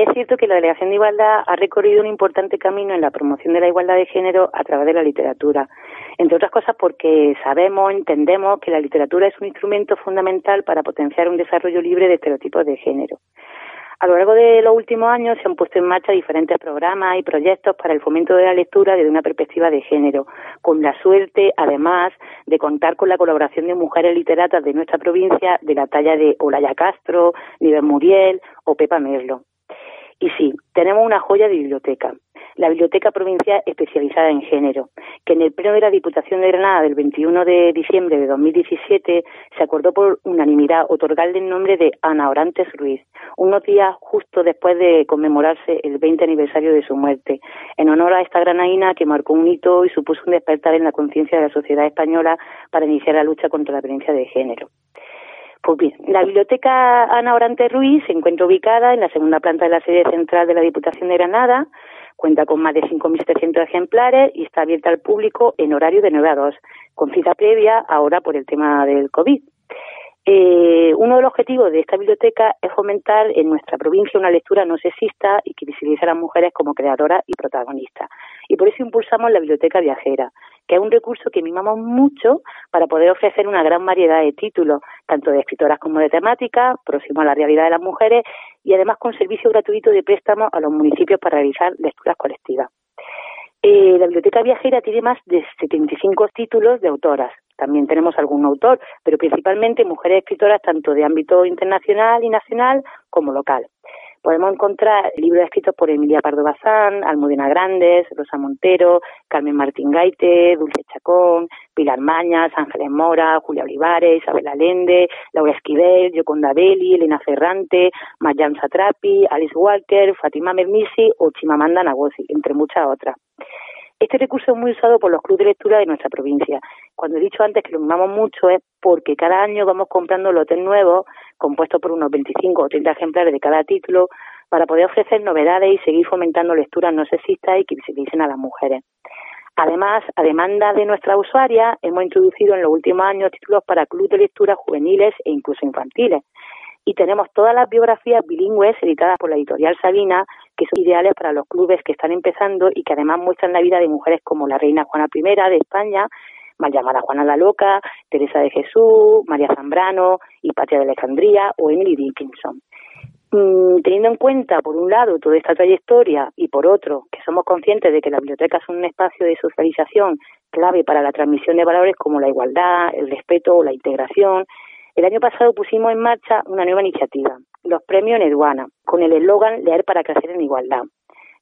Es cierto que la Delegación de Igualdad ha recorrido un importante camino en la promoción de la igualdad de género a través de la literatura. Entre otras cosas porque sabemos, entendemos que la literatura es un instrumento fundamental para potenciar un desarrollo libre de estereotipos de género. A lo largo de los últimos años se han puesto en marcha diferentes programas y proyectos para el fomento de la lectura desde una perspectiva de género, con la suerte, además, de contar con la colaboración de mujeres literatas de nuestra provincia de la talla de Olaya Castro, Nivel Muriel o Pepa Merlo. Y sí, tenemos una joya de biblioteca, la Biblioteca Provincial Especializada en Género, que en el pleno de la Diputación de Granada del 21 de diciembre de 2017 se acordó por unanimidad otorgarle el nombre de Ana Orantes Ruiz, unos días justo después de conmemorarse el 20 aniversario de su muerte, en honor a esta granaína que marcó un hito y supuso un despertar en la conciencia de la sociedad española para iniciar la lucha contra la violencia de género. Pues bien, la biblioteca Ana Orante Ruiz se encuentra ubicada en la segunda planta de la sede central de la Diputación de Granada, cuenta con más de 5.700 ejemplares y está abierta al público en horario de 9 a 2, con cita previa ahora por el tema del COVID. Eh, uno de los objetivos de esta biblioteca es fomentar en nuestra provincia una lectura no sexista y que visibilice a las mujeres como creadoras y protagonistas. Y por eso impulsamos la biblioteca viajera, que es un recurso que mimamos mucho para poder ofrecer una gran variedad de títulos, tanto de escritoras como de temáticas, próximo a la realidad de las mujeres y además con servicio gratuito de préstamo a los municipios para realizar lecturas colectivas. Eh, la biblioteca viajera tiene más de 75 títulos de autoras. También tenemos algún autor, pero principalmente mujeres escritoras tanto de ámbito internacional y nacional como local. Podemos encontrar libros escritos por Emilia Pardo Bazán, Almudena Grandes, Rosa Montero, Carmen Martín Gaite, Dulce Chacón, Pilar Mañas, Ángeles Mora, Julia Olivares, Isabel Allende, Laura Esquivel, Yoconda Belli, Elena Ferrante, Mayan Satrapi, Alice Walker, Fatima Mermisi o Chimamanda Ngozi, entre muchas otras. Este recurso es muy usado por los clubes de lectura de nuestra provincia. Cuando he dicho antes que lo mimamos mucho es porque cada año vamos comprando lotes nuevos, compuestos por unos 25 o 30 ejemplares de cada título, para poder ofrecer novedades y seguir fomentando lecturas no sexistas y que visibilicen a las mujeres. Además, a demanda de nuestra usuaria, hemos introducido en los últimos años títulos para clubes de lectura juveniles e incluso infantiles. Y tenemos todas las biografías bilingües editadas por la editorial Sabina, que son ideales para los clubes que están empezando y que además muestran la vida de mujeres como la reina Juana I de España, mal llamada Juana la Loca, Teresa de Jesús, María Zambrano, Hipatia de Alejandría o Emily Dickinson. Mm, teniendo en cuenta, por un lado, toda esta trayectoria y por otro, que somos conscientes de que las bibliotecas son un espacio de socialización clave para la transmisión de valores como la igualdad, el respeto o la integración, el año pasado pusimos en marcha una nueva iniciativa, los premios Neduana, con el eslogan Leer para crecer en igualdad.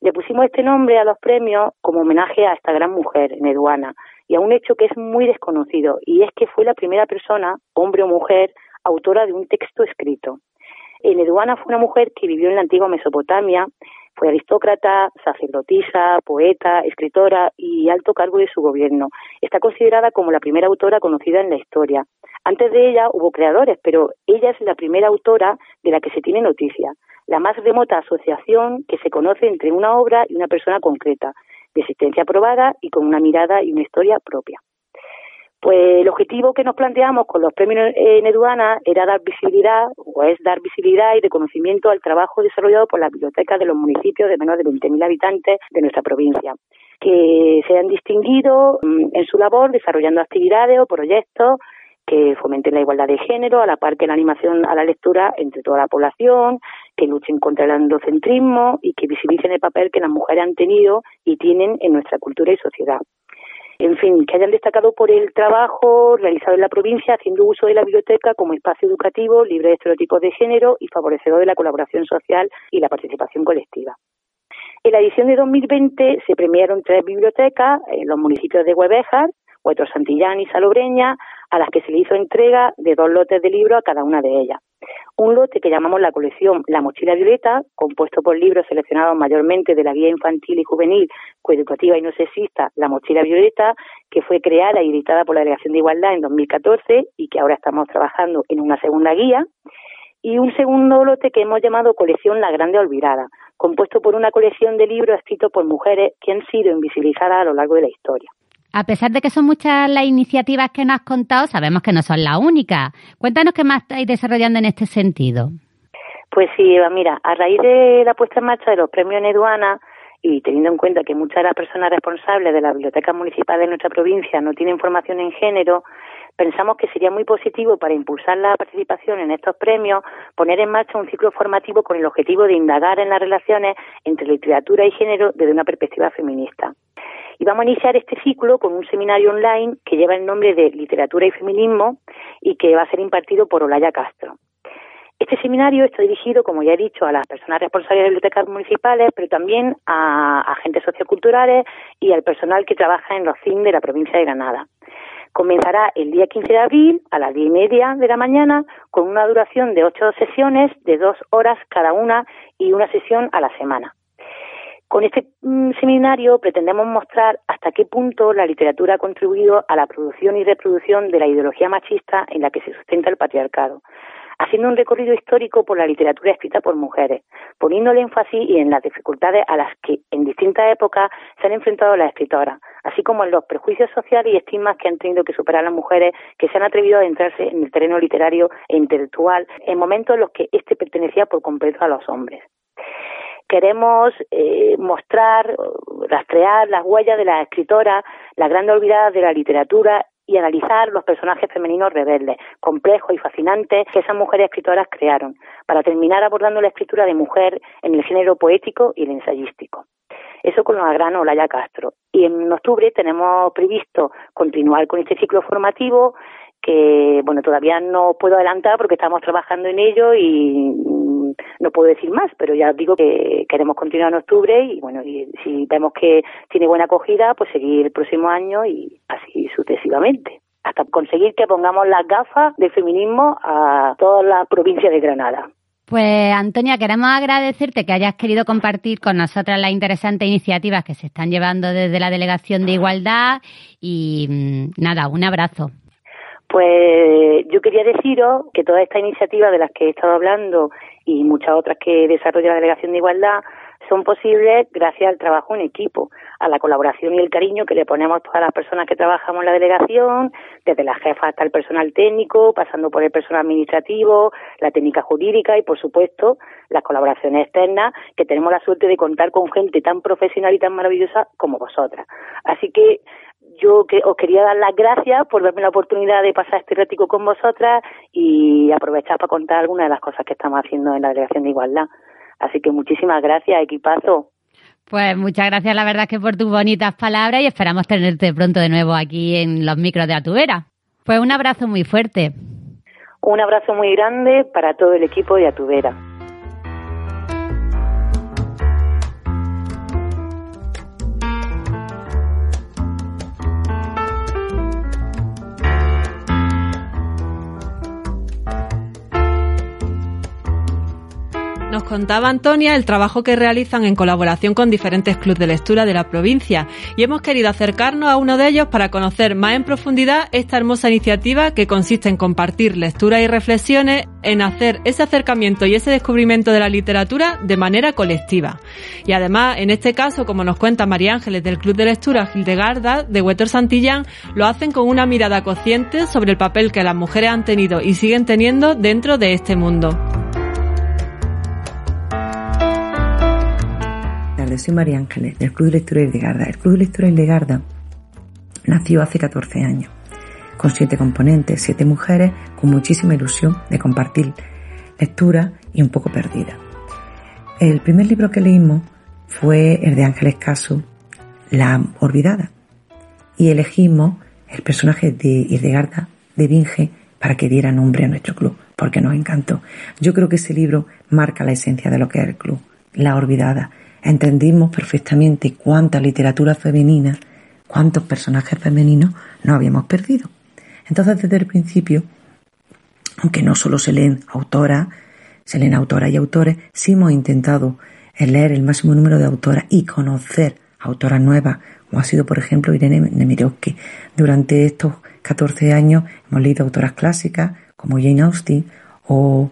Le pusimos este nombre a los premios como homenaje a esta gran mujer, Neduana, y a un hecho que es muy desconocido, y es que fue la primera persona, hombre o mujer, autora de un texto escrito. Neduana fue una mujer que vivió en la antigua Mesopotamia, fue aristócrata, sacerdotisa, poeta, escritora y alto cargo de su gobierno. Está considerada como la primera autora conocida en la historia. Antes de ella hubo creadores, pero ella es la primera autora de la que se tiene noticia, la más remota asociación que se conoce entre una obra y una persona concreta, de existencia probada y con una mirada y una historia propia. Pues el objetivo que nos planteamos con los premios en Eduana era dar visibilidad, o es dar visibilidad y reconocimiento al trabajo desarrollado por las bibliotecas de los municipios de menos de 20.000 habitantes de nuestra provincia, que se han distinguido mm, en su labor desarrollando actividades o proyectos que fomenten la igualdad de género, a la par que la animación a la lectura entre toda la población, que luchen contra el androcentrismo y que visibilicen el papel que las mujeres han tenido y tienen en nuestra cultura y sociedad en fin, que hayan destacado por el trabajo realizado en la provincia haciendo uso de la biblioteca como espacio educativo libre de estereotipos de género y favorecedor de la colaboración social y la participación colectiva. En la edición de 2020 se premiaron tres bibliotecas en los municipios de Huevejas, Huetro Santillán y Salobreña, a las que se le hizo entrega de dos lotes de libros a cada una de ellas. Un lote que llamamos la colección La Mochila Violeta, compuesto por libros seleccionados mayormente de la guía infantil y juvenil, coeducativa y no sexista, La Mochila Violeta, que fue creada y editada por la Delegación de Igualdad en 2014 y que ahora estamos trabajando en una segunda guía. Y un segundo lote que hemos llamado Colección La Grande Olvidada, compuesto por una colección de libros escritos por mujeres que han sido invisibilizadas a lo largo de la historia. A pesar de que son muchas las iniciativas que nos has contado, sabemos que no son las únicas. Cuéntanos qué más estáis desarrollando en este sentido. Pues sí, Eva, mira, a raíz de la puesta en marcha de los premios Neduana y teniendo en cuenta que muchas de las personas responsables de la biblioteca municipal de nuestra provincia no tienen formación en género, pensamos que sería muy positivo para impulsar la participación en estos premios poner en marcha un ciclo formativo con el objetivo de indagar en las relaciones entre literatura y género desde una perspectiva feminista. Y vamos a iniciar este ciclo con un seminario online que lleva el nombre de Literatura y Feminismo y que va a ser impartido por Olaya Castro. Este seminario está dirigido, como ya he dicho, a las personas responsables de bibliotecas municipales, pero también a agentes socioculturales y al personal que trabaja en los CIN de la provincia de Granada. Comenzará el día 15 de abril a las diez y media de la mañana con una duración de ocho sesiones de dos horas cada una y una sesión a la semana. Con este mm, seminario pretendemos mostrar hasta qué punto la literatura ha contribuido a la producción y reproducción de la ideología machista en la que se sustenta el patriarcado, haciendo un recorrido histórico por la literatura escrita por mujeres, poniendo el énfasis en las dificultades a las que en distintas épocas se han enfrentado las escritoras, así como en los prejuicios sociales y estigmas que han tenido que superar las mujeres que se han atrevido a adentrarse en el terreno literario e intelectual en momentos en los que éste pertenecía por completo a los hombres queremos eh, mostrar, rastrear las huellas de las escritoras, las grandes olvidadas de la literatura y analizar los personajes femeninos rebeldes, complejos y fascinantes que esas mujeres escritoras crearon, para terminar abordando la escritura de mujer en el género poético y el ensayístico. Eso con la gran Olaya Castro. Y en octubre tenemos previsto continuar con este ciclo formativo que, bueno, todavía no puedo adelantar porque estamos trabajando en ello y no puedo decir más, pero ya digo que queremos continuar en octubre y bueno, y si vemos que tiene buena acogida, pues seguir el próximo año y así sucesivamente hasta conseguir que pongamos las gafas de feminismo a toda la provincia de Granada. Pues Antonia, queremos agradecerte que hayas querido compartir con nosotras las interesantes iniciativas que se están llevando desde la Delegación de Igualdad y mm, nada, un abrazo. Pues yo quería deciros que todas estas iniciativas de las que he estado hablando y muchas otras que desarrolla la Delegación de Igualdad son posibles gracias al trabajo en equipo, a la colaboración y el cariño que le ponemos todas las personas que trabajamos en la delegación, desde la jefa hasta el personal técnico, pasando por el personal administrativo, la técnica jurídica y, por supuesto, las colaboraciones externas, que tenemos la suerte de contar con gente tan profesional y tan maravillosa como vosotras. Así que yo que os quería dar las gracias por darme la oportunidad de pasar este ratico con vosotras y aprovechar para contar algunas de las cosas que estamos haciendo en la Delegación de Igualdad. Así que muchísimas gracias, equipazo. Pues muchas gracias, la verdad, que por tus bonitas palabras y esperamos tenerte pronto de nuevo aquí en los micros de Atubera. Pues un abrazo muy fuerte. Un abrazo muy grande para todo el equipo de Atubera. Contaba Antonia el trabajo que realizan en colaboración con diferentes clubes de lectura de la provincia y hemos querido acercarnos a uno de ellos para conocer más en profundidad esta hermosa iniciativa que consiste en compartir lecturas y reflexiones, en hacer ese acercamiento y ese descubrimiento de la literatura de manera colectiva. Y además, en este caso, como nos cuenta María Ángeles del Club de Lectura Gildegarda de Huetor Santillán, lo hacen con una mirada consciente sobre el papel que las mujeres han tenido y siguen teniendo dentro de este mundo. Soy María Ángeles, del Club de Lectura Hildegarda. El Club de Lectura Hildegarda nació hace 14 años, con siete componentes, siete mujeres con muchísima ilusión de compartir lectura y un poco perdida. El primer libro que leímos fue el de Ángeles Caso, La Olvidada, y elegimos el personaje de Hildegarda de Vinge para que diera nombre a nuestro club, porque nos encantó. Yo creo que ese libro marca la esencia de lo que es el club, La Olvidada, entendimos perfectamente cuánta literatura femenina, cuántos personajes femeninos nos habíamos perdido. Entonces, desde el principio, aunque no solo se leen autoras, se leen autoras y autores, sí hemos intentado leer el máximo número de autoras y conocer autoras nuevas, como ha sido, por ejemplo, Irene Nemirovsky. Durante estos 14 años hemos leído autoras clásicas como Jane Austen o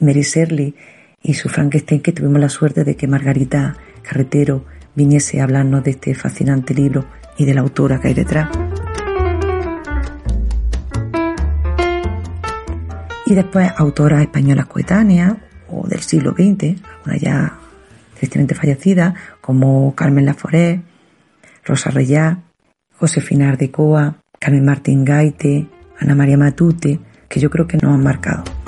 Mary Shelley y su Frankenstein, que tuvimos la suerte de que Margarita Carretero viniese a hablarnos de este fascinante libro y de la autora que hay detrás. Y después autoras españolas coetáneas o del siglo XX, una ya tristemente fallecida, como Carmen Laforet, Rosa Reyá, Josefina Ardecoa, Carmen Martín Gaite, Ana María Matute, que yo creo que nos han marcado.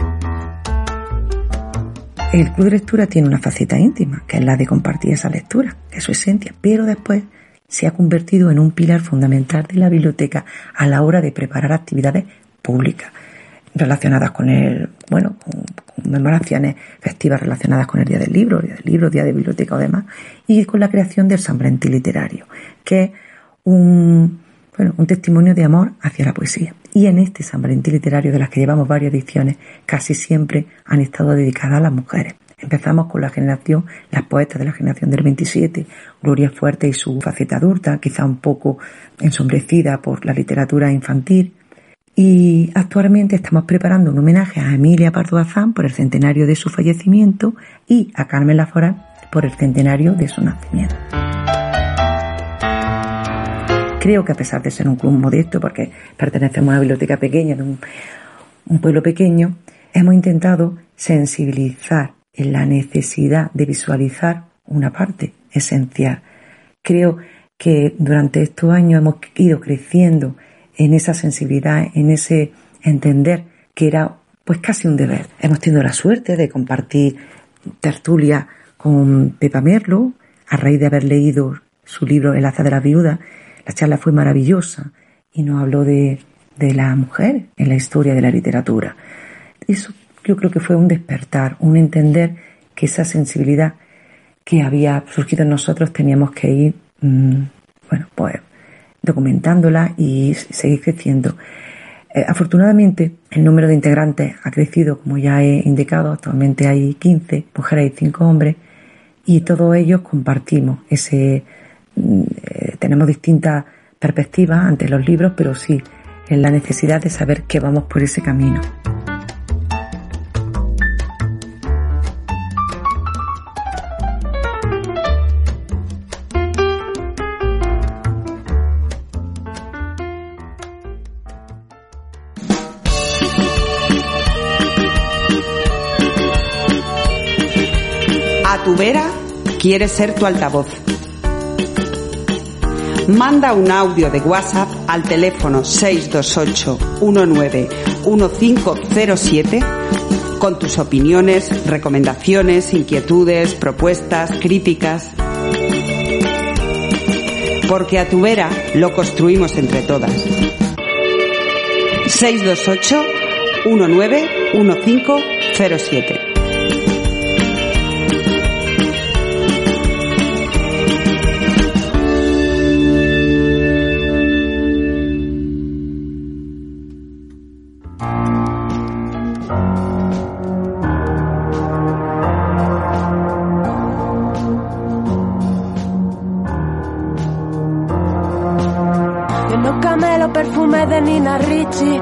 El club de lectura tiene una faceta íntima, que es la de compartir esa lectura, que es su esencia, pero después se ha convertido en un pilar fundamental de la biblioteca a la hora de preparar actividades públicas relacionadas con el, bueno, con conmemoraciones festivas relacionadas con el Día del Libro, Día del Libro, Día de Biblioteca o demás, y con la creación del San Literario, que es un, bueno, un testimonio de amor hacia la poesía. Y en este San Valentín literario, de las que llevamos varias ediciones, casi siempre han estado dedicadas a las mujeres. Empezamos con la generación, las poetas de la generación del 27, Gloria Fuerte y su faceta adulta, quizá un poco ensombrecida por la literatura infantil. Y actualmente estamos preparando un homenaje a Emilia Pardo Bazán por el centenario de su fallecimiento y a Carmen Lafora por el centenario de su nacimiento. Creo que a pesar de ser un club modesto, porque pertenecemos a una biblioteca pequeña, de un, pueblo pequeño, hemos intentado sensibilizar en la necesidad de visualizar una parte esencial. Creo que durante estos años hemos ido creciendo en esa sensibilidad, en ese entender que era pues casi un deber. Hemos tenido la suerte de compartir tertulia con Pepa Merlo a raíz de haber leído su libro El haza de la viuda la charla fue maravillosa y nos habló de, de la mujer en la historia de la literatura. Eso yo creo que fue un despertar, un entender que esa sensibilidad que había surgido en nosotros teníamos que ir, mm, bueno, pues documentándola y seguir creciendo. Eh, afortunadamente, el número de integrantes ha crecido, como ya he indicado, actualmente hay 15 mujeres y 5 hombres, y todos ellos compartimos ese, eh, tenemos distintas perspectivas ante los libros, pero sí en la necesidad de saber que vamos por ese camino. A tu vera quiere ser tu altavoz. Manda un audio de WhatsApp al teléfono 628 19 1507 con tus opiniones, recomendaciones, inquietudes, propuestas, críticas. Porque a tu vera lo construimos entre todas. 628 19 did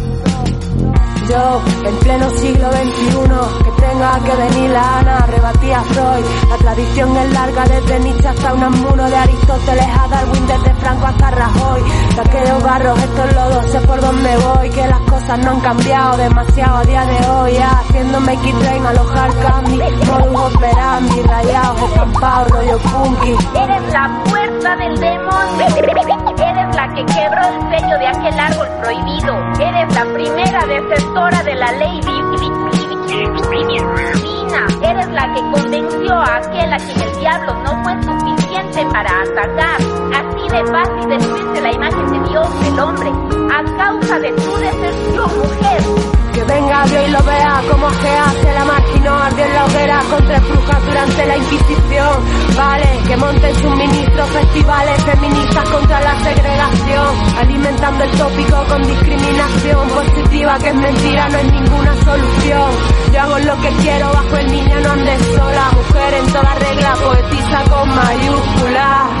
Yo, en pleno siglo XXI, que tenga que venir la Ana, rebatí a Freud. La tradición es larga desde Nietzsche hasta un amuno de Aristóteles a Darwin, desde Franco hasta Rajoy. De aquellos barros, estos lodos, sé por dónde voy, que las cosas no han cambiado demasiado a día de hoy. Ya, haciéndome Make It Rain, alojar candy, modus operandi, rayados, estampados, rollo punky. Eres la fuerza del demonio. Eres la que quebró el sello de aquel árbol prohibido. Eres la primera desertora de la ley divina. Eres la que convenció a aquel a quien el diablo no fue suficiente para atacar. Así de fácil destruirse la imagen de Dios del hombre a causa de tu deserción, mujer. Que venga Dios y lo vea como que hace la marginó ardió en la hoguera con tres brujas durante la Inquisición. Vale, que monten sus ministros festivales feministas el tópico con discriminación positiva que es mentira, no es ninguna solución. Yo hago lo que quiero bajo el niño, no andes sola, mujer en toda regla, poetisa con mayúscula.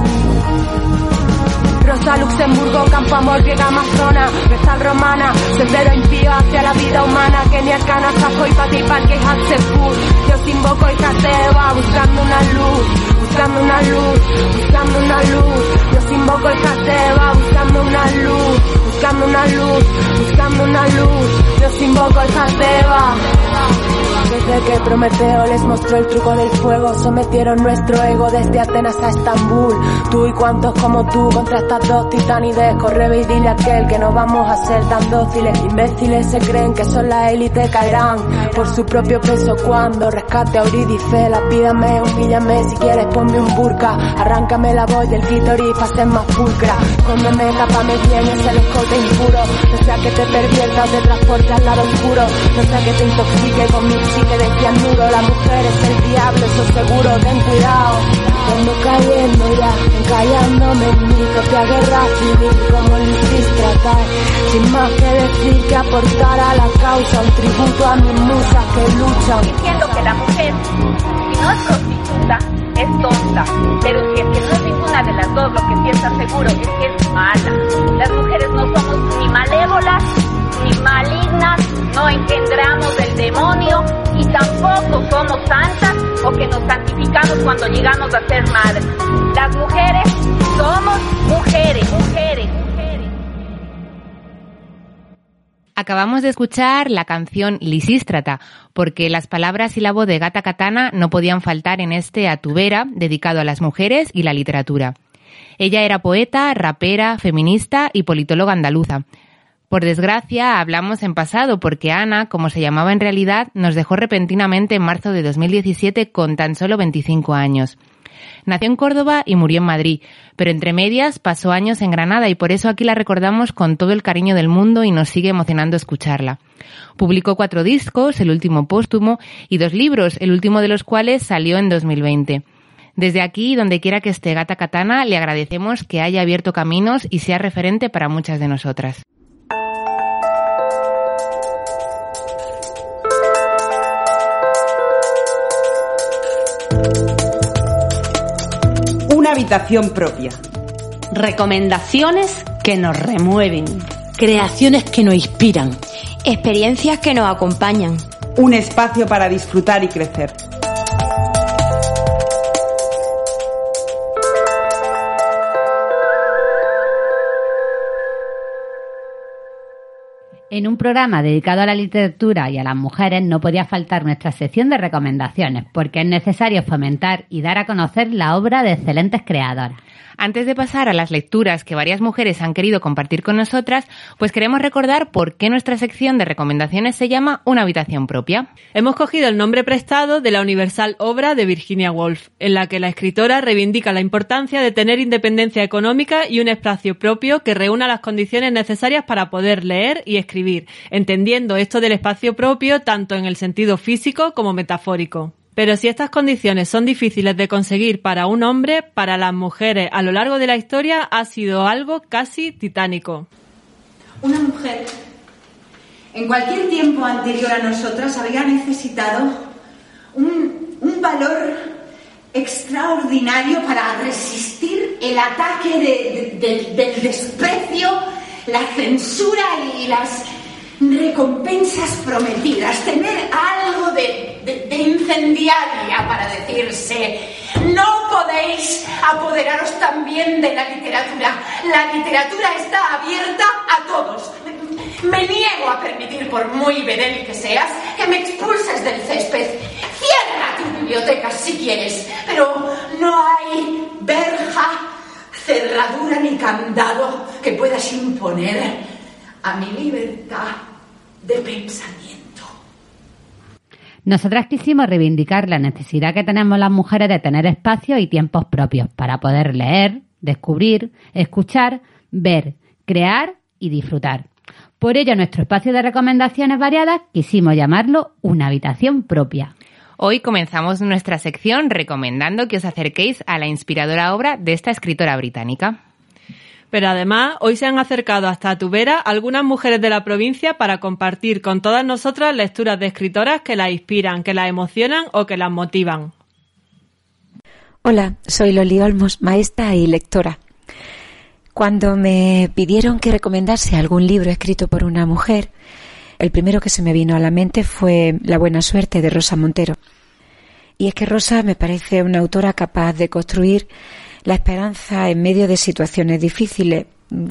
Rosa, Luxemburgo, Campo Amor, Griega, Amazona, Vestal Romana, Sendero impío hacia la vida humana, Kenia, Cana, Sajo y Pati, Parque, Hatsepur. Yo invoco y Cateva, buscando una luz, buscando una luz, buscando una luz. Yo invoco y Cateva, buscando una luz, buscando una luz, buscando una luz. Yo invoco y Cateva. Desde que Prometeo les mostró el truco del fuego, sometieron nuestro ego desde Atenas a Estambul. Tú y cuantos como tú contra estas dos titanides, corre y dile a aquel que no vamos a ser tan dóciles. Imbéciles se creen que son la élite, caerán por su propio peso cuando rescate a Eurídice. Lapídame, humíllame, si quieres ponme un burka, arráncame la voz y el clítoris para ser más pulcra. Cóndeme, tápame bien, es el escote impuro. No sea que te perviertas, te transporte al lado oscuro. No sea que te intoxique con mi psique de cianuro. La mujer es el diablo, eso seguro, ten cuidado. Ando cayendo ya, encallándome en mi propia guerra civil, como Lucis tratar. Sin más que decir que aportar a la causa, un tributo a mis musas que luchan. Diciendo que la mujer, si no es prostituta, es tonta. Pero si es que no es ninguna de las dos, lo que sí está seguro es que es mala. Las mujeres no somos ni malévolas ni malignas, no engendramos del demonio y tampoco somos santas o que nos santificamos cuando llegamos a ser madres. Las mujeres somos mujeres, mujeres, mujeres. Acabamos de escuchar la canción Lisístrata, porque las palabras y la voz de Gata Katana no podían faltar en este Atubera dedicado a las mujeres y la literatura. Ella era poeta, rapera, feminista y politóloga andaluza. Por desgracia, hablamos en pasado porque Ana, como se llamaba en realidad, nos dejó repentinamente en marzo de 2017 con tan solo 25 años. Nació en Córdoba y murió en Madrid, pero entre medias pasó años en Granada y por eso aquí la recordamos con todo el cariño del mundo y nos sigue emocionando escucharla. Publicó cuatro discos, el último póstumo, y dos libros, el último de los cuales salió en 2020. Desde aquí, donde quiera que esté Gata Katana, le agradecemos que haya abierto caminos y sea referente para muchas de nosotras. Una habitación propia. Recomendaciones que nos remueven. Creaciones que nos inspiran. Experiencias que nos acompañan. Un espacio para disfrutar y crecer. En un programa dedicado a la literatura y a las mujeres no podía faltar nuestra sección de recomendaciones, porque es necesario fomentar y dar a conocer la obra de excelentes creadoras. Antes de pasar a las lecturas que varias mujeres han querido compartir con nosotras, pues queremos recordar por qué nuestra sección de recomendaciones se llama Una habitación propia. Hemos cogido el nombre prestado de la universal obra de Virginia Woolf, en la que la escritora reivindica la importancia de tener independencia económica y un espacio propio que reúna las condiciones necesarias para poder leer y escribir, entendiendo esto del espacio propio tanto en el sentido físico como metafórico. Pero si estas condiciones son difíciles de conseguir para un hombre, para las mujeres a lo largo de la historia ha sido algo casi titánico. Una mujer en cualquier tiempo anterior a nosotras habría necesitado un, un valor extraordinario para resistir el ataque de- de- del- del desprecio, la censura y las recompensas prometidas. Tener algo de, incendiaria para decirse, no podéis apoderaros también de la literatura. La literatura está abierta a todos. Me niego a permitir, por muy bedel que seas, que me expulses del césped. Cierra tu biblioteca si quieres, pero no hay verja, cerradura ni candado que puedas imponer a mi libertad de pensamiento. Nosotras quisimos reivindicar la necesidad que tenemos las mujeres de tener espacios y tiempos propios para poder leer, descubrir, escuchar, ver, crear y disfrutar. Por ello, nuestro espacio de recomendaciones variadas quisimos llamarlo una habitación propia. Hoy comenzamos nuestra sección recomendando que os acerquéis a la inspiradora obra de esta escritora británica. Pero además, hoy se han acercado hasta Tubera algunas mujeres de la provincia para compartir con todas nosotras lecturas de escritoras que las inspiran, que las emocionan o que las motivan. Hola, soy Loli Olmos, maestra y lectora. Cuando me pidieron que recomendase algún libro escrito por una mujer, el primero que se me vino a la mente fue La buena suerte de Rosa Montero. Y es que Rosa me parece una autora capaz de construir la esperanza en medio de situaciones difíciles,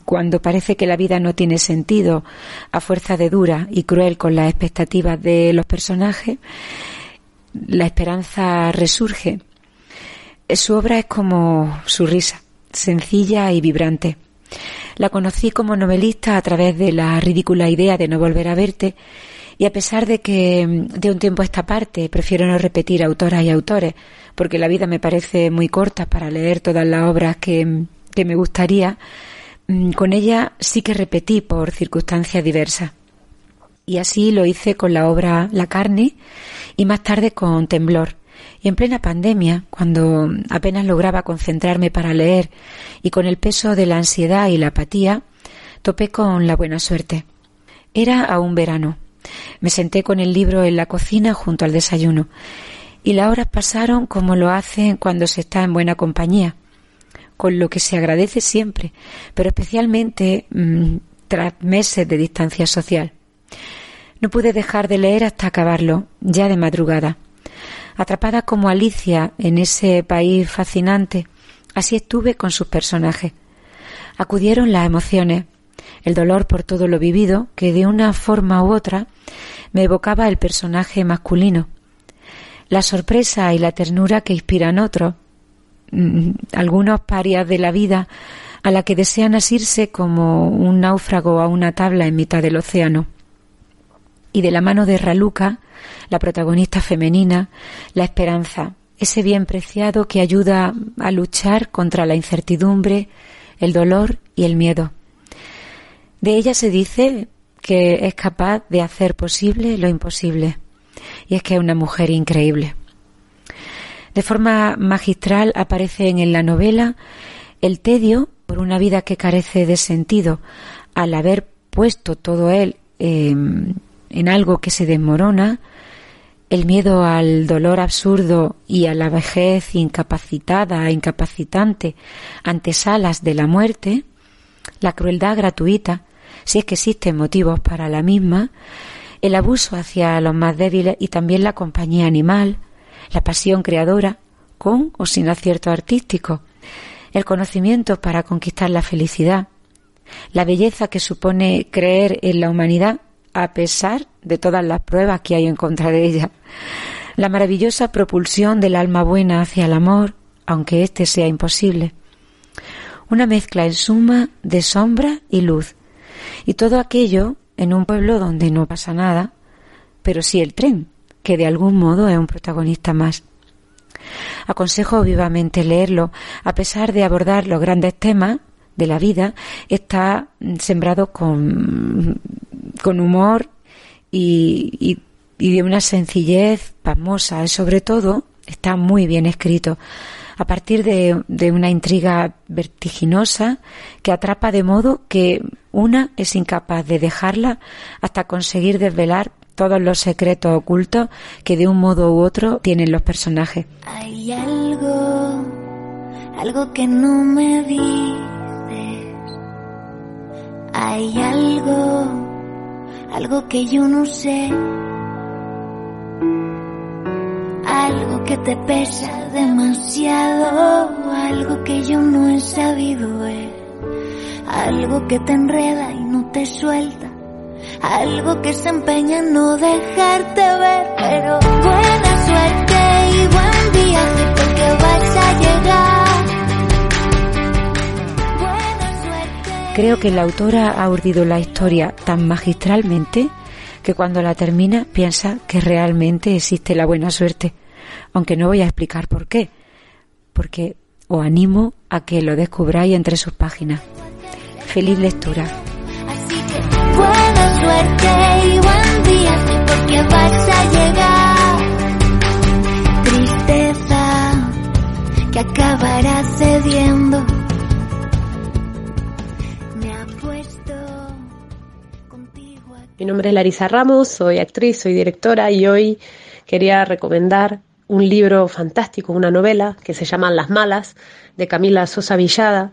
cuando parece que la vida no tiene sentido, a fuerza de dura y cruel con las expectativas de los personajes, la esperanza resurge. Su obra es como su risa, sencilla y vibrante. La conocí como novelista a través de la ridícula idea de no volver a verte y a pesar de que de un tiempo a esta parte prefiero no repetir autoras y autores porque la vida me parece muy corta para leer todas las obras que, que me gustaría, mm, con ella sí que repetí por circunstancias diversas. Y así lo hice con la obra La carne y más tarde con Temblor. Y en plena pandemia, cuando apenas lograba concentrarme para leer y con el peso de la ansiedad y la apatía, topé con la buena suerte. Era aún verano. Me senté con el libro en la cocina junto al desayuno y las horas pasaron como lo hacen cuando se está en buena compañía, con lo que se agradece siempre, pero especialmente mm, tras meses de distancia social. No pude dejar de leer hasta acabarlo, ya de madrugada. Atrapada como Alicia en ese país fascinante, así estuve con sus personajes. Acudieron las emociones, el dolor por todo lo vivido, que de una forma u otra me evocaba el personaje masculino, la sorpresa y la ternura que inspiran otros, mm, algunos parias de la vida a la que desean asirse como un náufrago a una tabla en mitad del océano. Y de la mano de Raluca, la protagonista femenina, la esperanza, ese bien preciado que ayuda a luchar contra la incertidumbre, el dolor y el miedo. De ella se dice que es capaz de hacer posible lo imposible. Y es que es una mujer increíble. De forma magistral aparecen en la novela el tedio por una vida que carece de sentido al haber puesto todo él em, en algo que se desmorona, el miedo al dolor absurdo y a la vejez incapacitada e incapacitante ante salas de la muerte, la crueldad gratuita, si es que existen motivos para la misma, el abuso hacia los más débiles y también la compañía animal, la pasión creadora, con o sin acierto artístico, el conocimiento para conquistar la felicidad, la belleza que supone creer en la humanidad a pesar de todas las pruebas que hay en contra de ella, la maravillosa propulsión del alma buena hacia el amor, aunque éste sea imposible, una mezcla en suma de sombra y luz, y todo aquello en un pueblo donde no pasa nada, pero sí el tren, que de algún modo es un protagonista más. Aconsejo vivamente leerlo, a pesar de abordar los grandes temas de la vida, está sembrado con, con humor y, y, de una sencillez pasmosa. Sobre todo, está muy bien escrito a partir de, una intriga vertiginosa que atrapa de modo que una es incapaz de dejarla hasta conseguir desvelar todos los secretos ocultos que de un modo u otro tienen los personajes. Hay algo, algo que no me dices. Hay algo, algo que yo no sé. Algo que te pesa demasiado, algo que yo no he sabido ver. Algo que te enreda y no te suelta algo que se empeña en no dejarte ver, pero buena suerte y buen día porque vas a llegar. Buena suerte. Creo que la autora ha urdido la historia tan magistralmente que cuando la termina piensa que realmente existe la buena suerte, aunque no voy a explicar por qué, porque os animo a que lo descubráis entre sus páginas. Feliz lectura buena suerte y buen día porque vas a llegar. Tristeza que acabará cediendo. Me apuesto contigo. Mi nombre es Larisa Ramos, soy actriz, soy directora y hoy quería recomendar un libro fantástico, una novela que se llama Las Malas, de Camila Sosa Villada,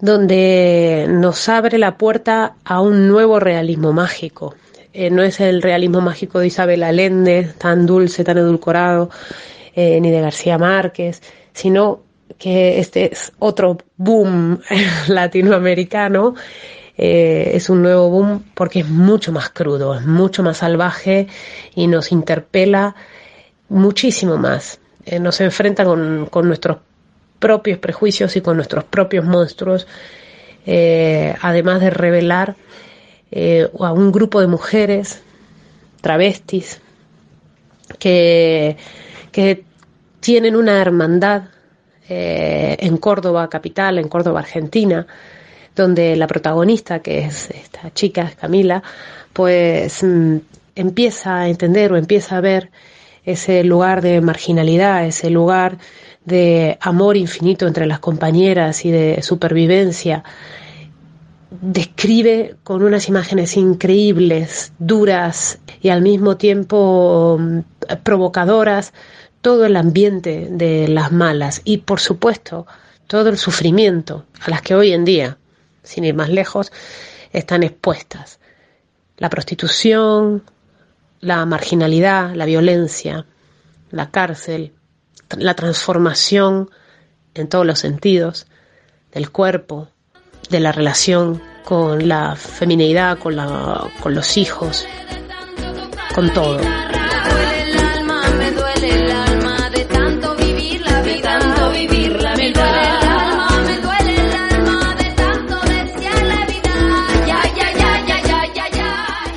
donde nos abre la puerta a un nuevo realismo mágico. Eh, no es el realismo mágico de Isabel Allende, tan dulce, tan edulcorado, eh, ni de García Márquez, sino que este es otro boom *laughs* latinoamericano. Eh, es un nuevo boom porque es mucho más crudo, es mucho más salvaje y nos interpela muchísimo más. nos enfrenta con, con nuestros propios prejuicios y con nuestros propios monstruos, eh, además de revelar eh, a un grupo de mujeres travestis que, que tienen una hermandad eh, en Córdoba capital, en Córdoba Argentina, donde la protagonista, que es esta chica, Camila, pues mm, empieza a entender o empieza a ver ese lugar de marginalidad, ese lugar de amor infinito entre las compañeras y de supervivencia, describe con unas imágenes increíbles, duras y al mismo tiempo mm, provocadoras todo el ambiente de las malas y por supuesto todo el sufrimiento a las que hoy en día, sin ir más lejos, están expuestas. La prostitución, la marginalidad, la violencia, la cárcel, la transformación en todos los sentidos del cuerpo, de la relación con la feminidad, con, la, con los hijos, con todo.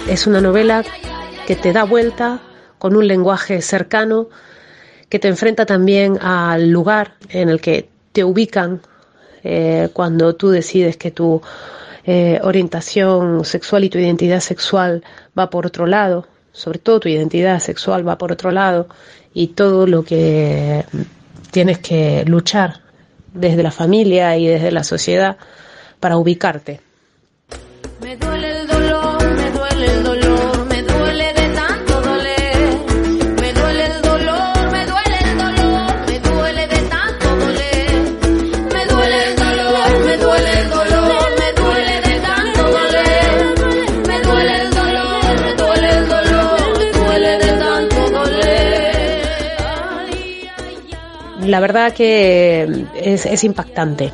Es una novela que te da vuelta con un lenguaje cercano, que te enfrenta también al lugar en el que te ubican eh, cuando tú decides que tu eh, orientación sexual y tu identidad sexual va por otro lado, sobre todo tu identidad sexual va por otro lado y todo lo que tienes que luchar desde la familia y desde la sociedad para ubicarte. Me duele La verdad que es, es impactante.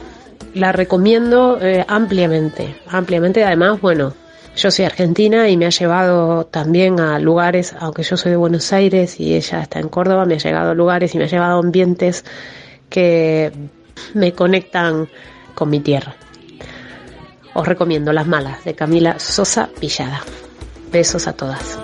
La recomiendo eh, ampliamente, ampliamente. Además, bueno, yo soy argentina y me ha llevado también a lugares, aunque yo soy de Buenos Aires y ella está en Córdoba, me ha llegado a lugares y me ha llevado a ambientes que me conectan con mi tierra. Os recomiendo Las Malas de Camila Sosa Villada. Besos a todas.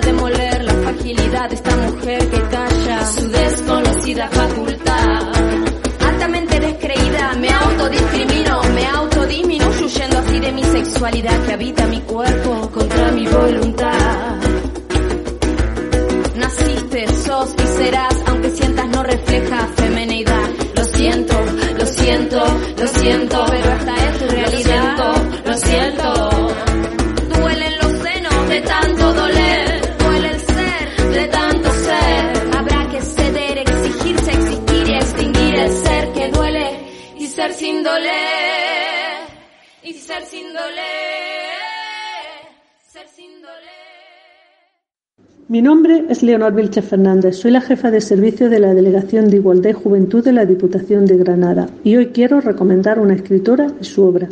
Demoler la fragilidad de esta mujer que calla su desconocida facultad. Altamente descreída, me autodiscrimino, me autodisminuyo huyendo así de mi sexualidad que habita mi cuerpo contra mi voluntad. Naciste, sos y serás, aunque sientas no refleja femenidad. Lo siento, lo siento, lo siento, pero esta es tu Mi nombre es Leonor Vilche Fernández, soy la jefa de servicio de la Delegación de Igualdad y Juventud de la Diputación de Granada y hoy quiero recomendar una escritora y su obra.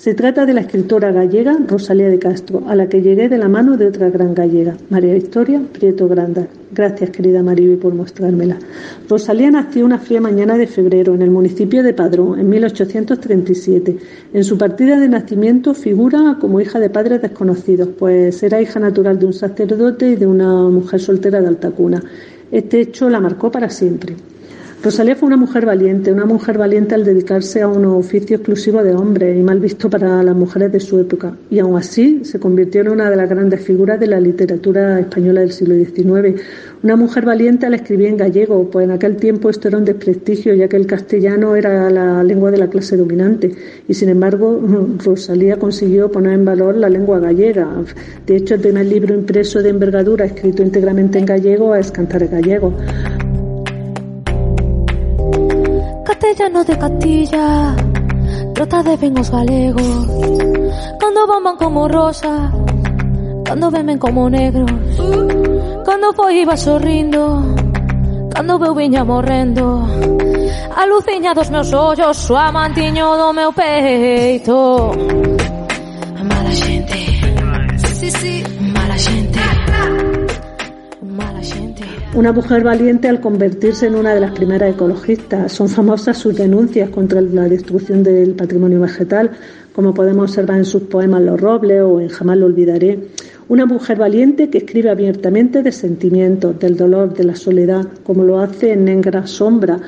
Se trata de la escritora gallega Rosalía de Castro, a la que llegué de la mano de otra gran gallega, María Victoria Prieto Granda. Gracias, querida Mariby, por mostrármela. Rosalía nació una fría mañana de febrero en el municipio de Padrón, en 1837. En su partida de nacimiento figura como hija de padres desconocidos, pues era hija natural de un sacerdote y de una mujer soltera de alta cuna. Este hecho la marcó para siempre. Rosalía fue una mujer valiente, una mujer valiente al dedicarse a un oficio exclusivo de hombres y mal visto para las mujeres de su época. Y aún así se convirtió en una de las grandes figuras de la literatura española del siglo XIX. Una mujer valiente al escribir en gallego, pues en aquel tiempo esto era un desprestigio, ya que el castellano era la lengua de la clase dominante. Y sin embargo, Rosalía consiguió poner en valor la lengua gallega. De hecho, el primer libro impreso de envergadura, escrito íntegramente en gallego, es Cantar gallego. castellano de Castilla, trota de ben os galegos, cando bomban como rosa, cando bemen como negros, cando foi iba sorrindo, cando veu viña morrendo, a luciña dos meus ollos, o amantiño do meu peito. Mala xente, sí, sí. mala xente, mala xente. Una mujer valiente al convertirse en una de las primeras ecologistas. Son famosas sus denuncias contra la destrucción del patrimonio vegetal, como podemos observar en sus poemas Los Robles o en Jamás lo olvidaré. Una mujer valiente que escribe abiertamente de sentimientos, del dolor, de la soledad, como lo hace en Negra Sombra.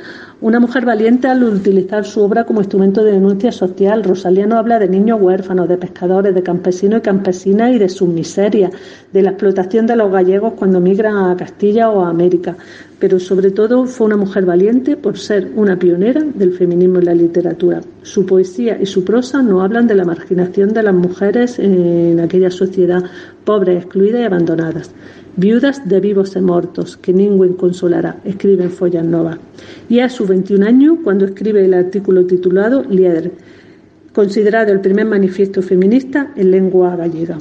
Una mujer valiente al utilizar su obra como instrumento de denuncia social. Rosalía nos habla de niños huérfanos, de pescadores, de campesinos y campesinas y de sus miserias, de la explotación de los gallegos cuando migran a Castilla o a América. Pero sobre todo fue una mujer valiente por ser una pionera del feminismo en la literatura. Su poesía y su prosa nos hablan de la marginación de las mujeres en aquella sociedad pobre, excluida y abandonadas. Viudas de vivos e mortos, que ningún consolará, escribe en Follas Novas. Y a sus 21 años, cuando escribe el artículo titulado Lieder, considerado el primer manifiesto feminista en lengua gallega.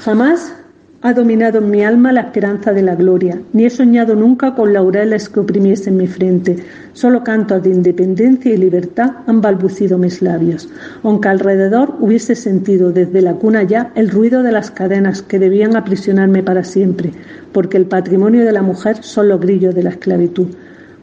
Jamás ha dominado en mi alma la esperanza de la gloria, ni he soñado nunca con laureles que oprimiesen mi frente. Solo cantos de independencia y libertad han balbucido mis labios, aunque alrededor hubiese sentido desde la cuna ya el ruido de las cadenas que debían aprisionarme para siempre, porque el patrimonio de la mujer son los grillos de la esclavitud.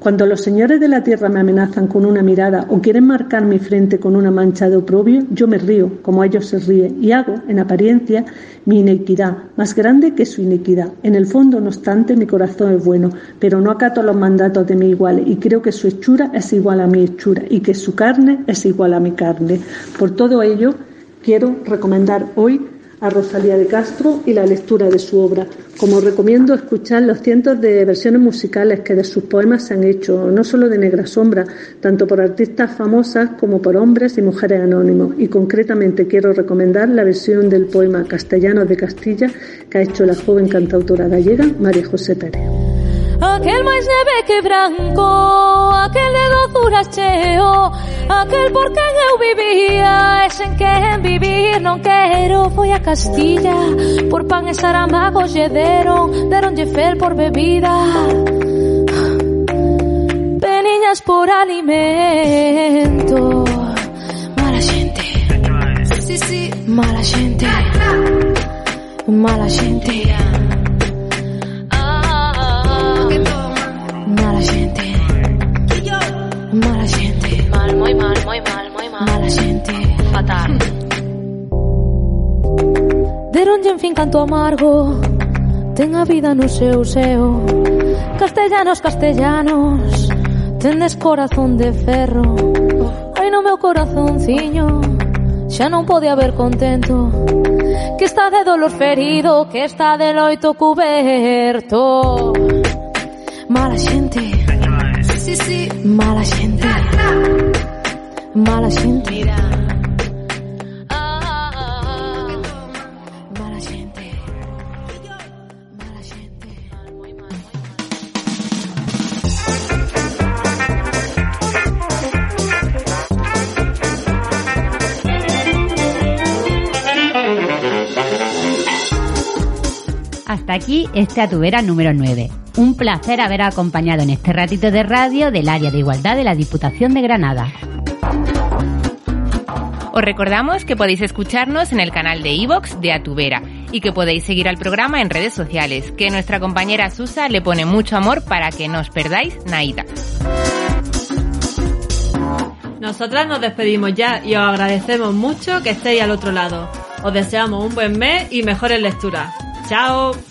Cuando los señores de la tierra me amenazan con una mirada o quieren marcar mi frente con una mancha de oprobio, yo me río, como ellos se ríen, y hago, en apariencia, mi inequidad, más grande que su inequidad. En el fondo, no obstante, mi corazón es bueno, pero no acato los mandatos de mi igual, y creo que su hechura es igual a mi hechura, y que su carne es igual a mi carne. Por todo ello, quiero recomendar hoy a Rosalía de Castro y la lectura de su obra. Como recomiendo escuchar los cientos de versiones musicales que de sus poemas se han hecho, no solo de Negra Sombra, tanto por artistas famosas como por hombres y mujeres anónimos. Y concretamente quiero recomendar la versión del poema Castellanos de Castilla que ha hecho la joven cantautora gallega María José Pérez. Aquel máis neve que branco Aquel de dozuras cheo Aquel por quen eu vivía E sen quen vivir non quero. Foi a Castilla Por pan e saramago lle deron Deronlle fel por bebida. Peniñas por alimento canto amargo ten a vida no seu seo. Castellanos, castellanos tendes corazón de ferro. Ai no meu corazonciño xa non pode haber contento. Que está de dolor ferido que está de loito cuberto. Mala xente. Sí, sí, mala xente. Mala xente. Aquí este Atubera número 9. Un placer haber acompañado en este ratito de radio del área de igualdad de la Diputación de Granada. Os recordamos que podéis escucharnos en el canal de iVox de Atubera y que podéis seguir al programa en redes sociales, que nuestra compañera Susa le pone mucho amor para que no os perdáis naida. Nosotras nos despedimos ya y os agradecemos mucho que estéis al otro lado. Os deseamos un buen mes y mejores lecturas. ¡Chao!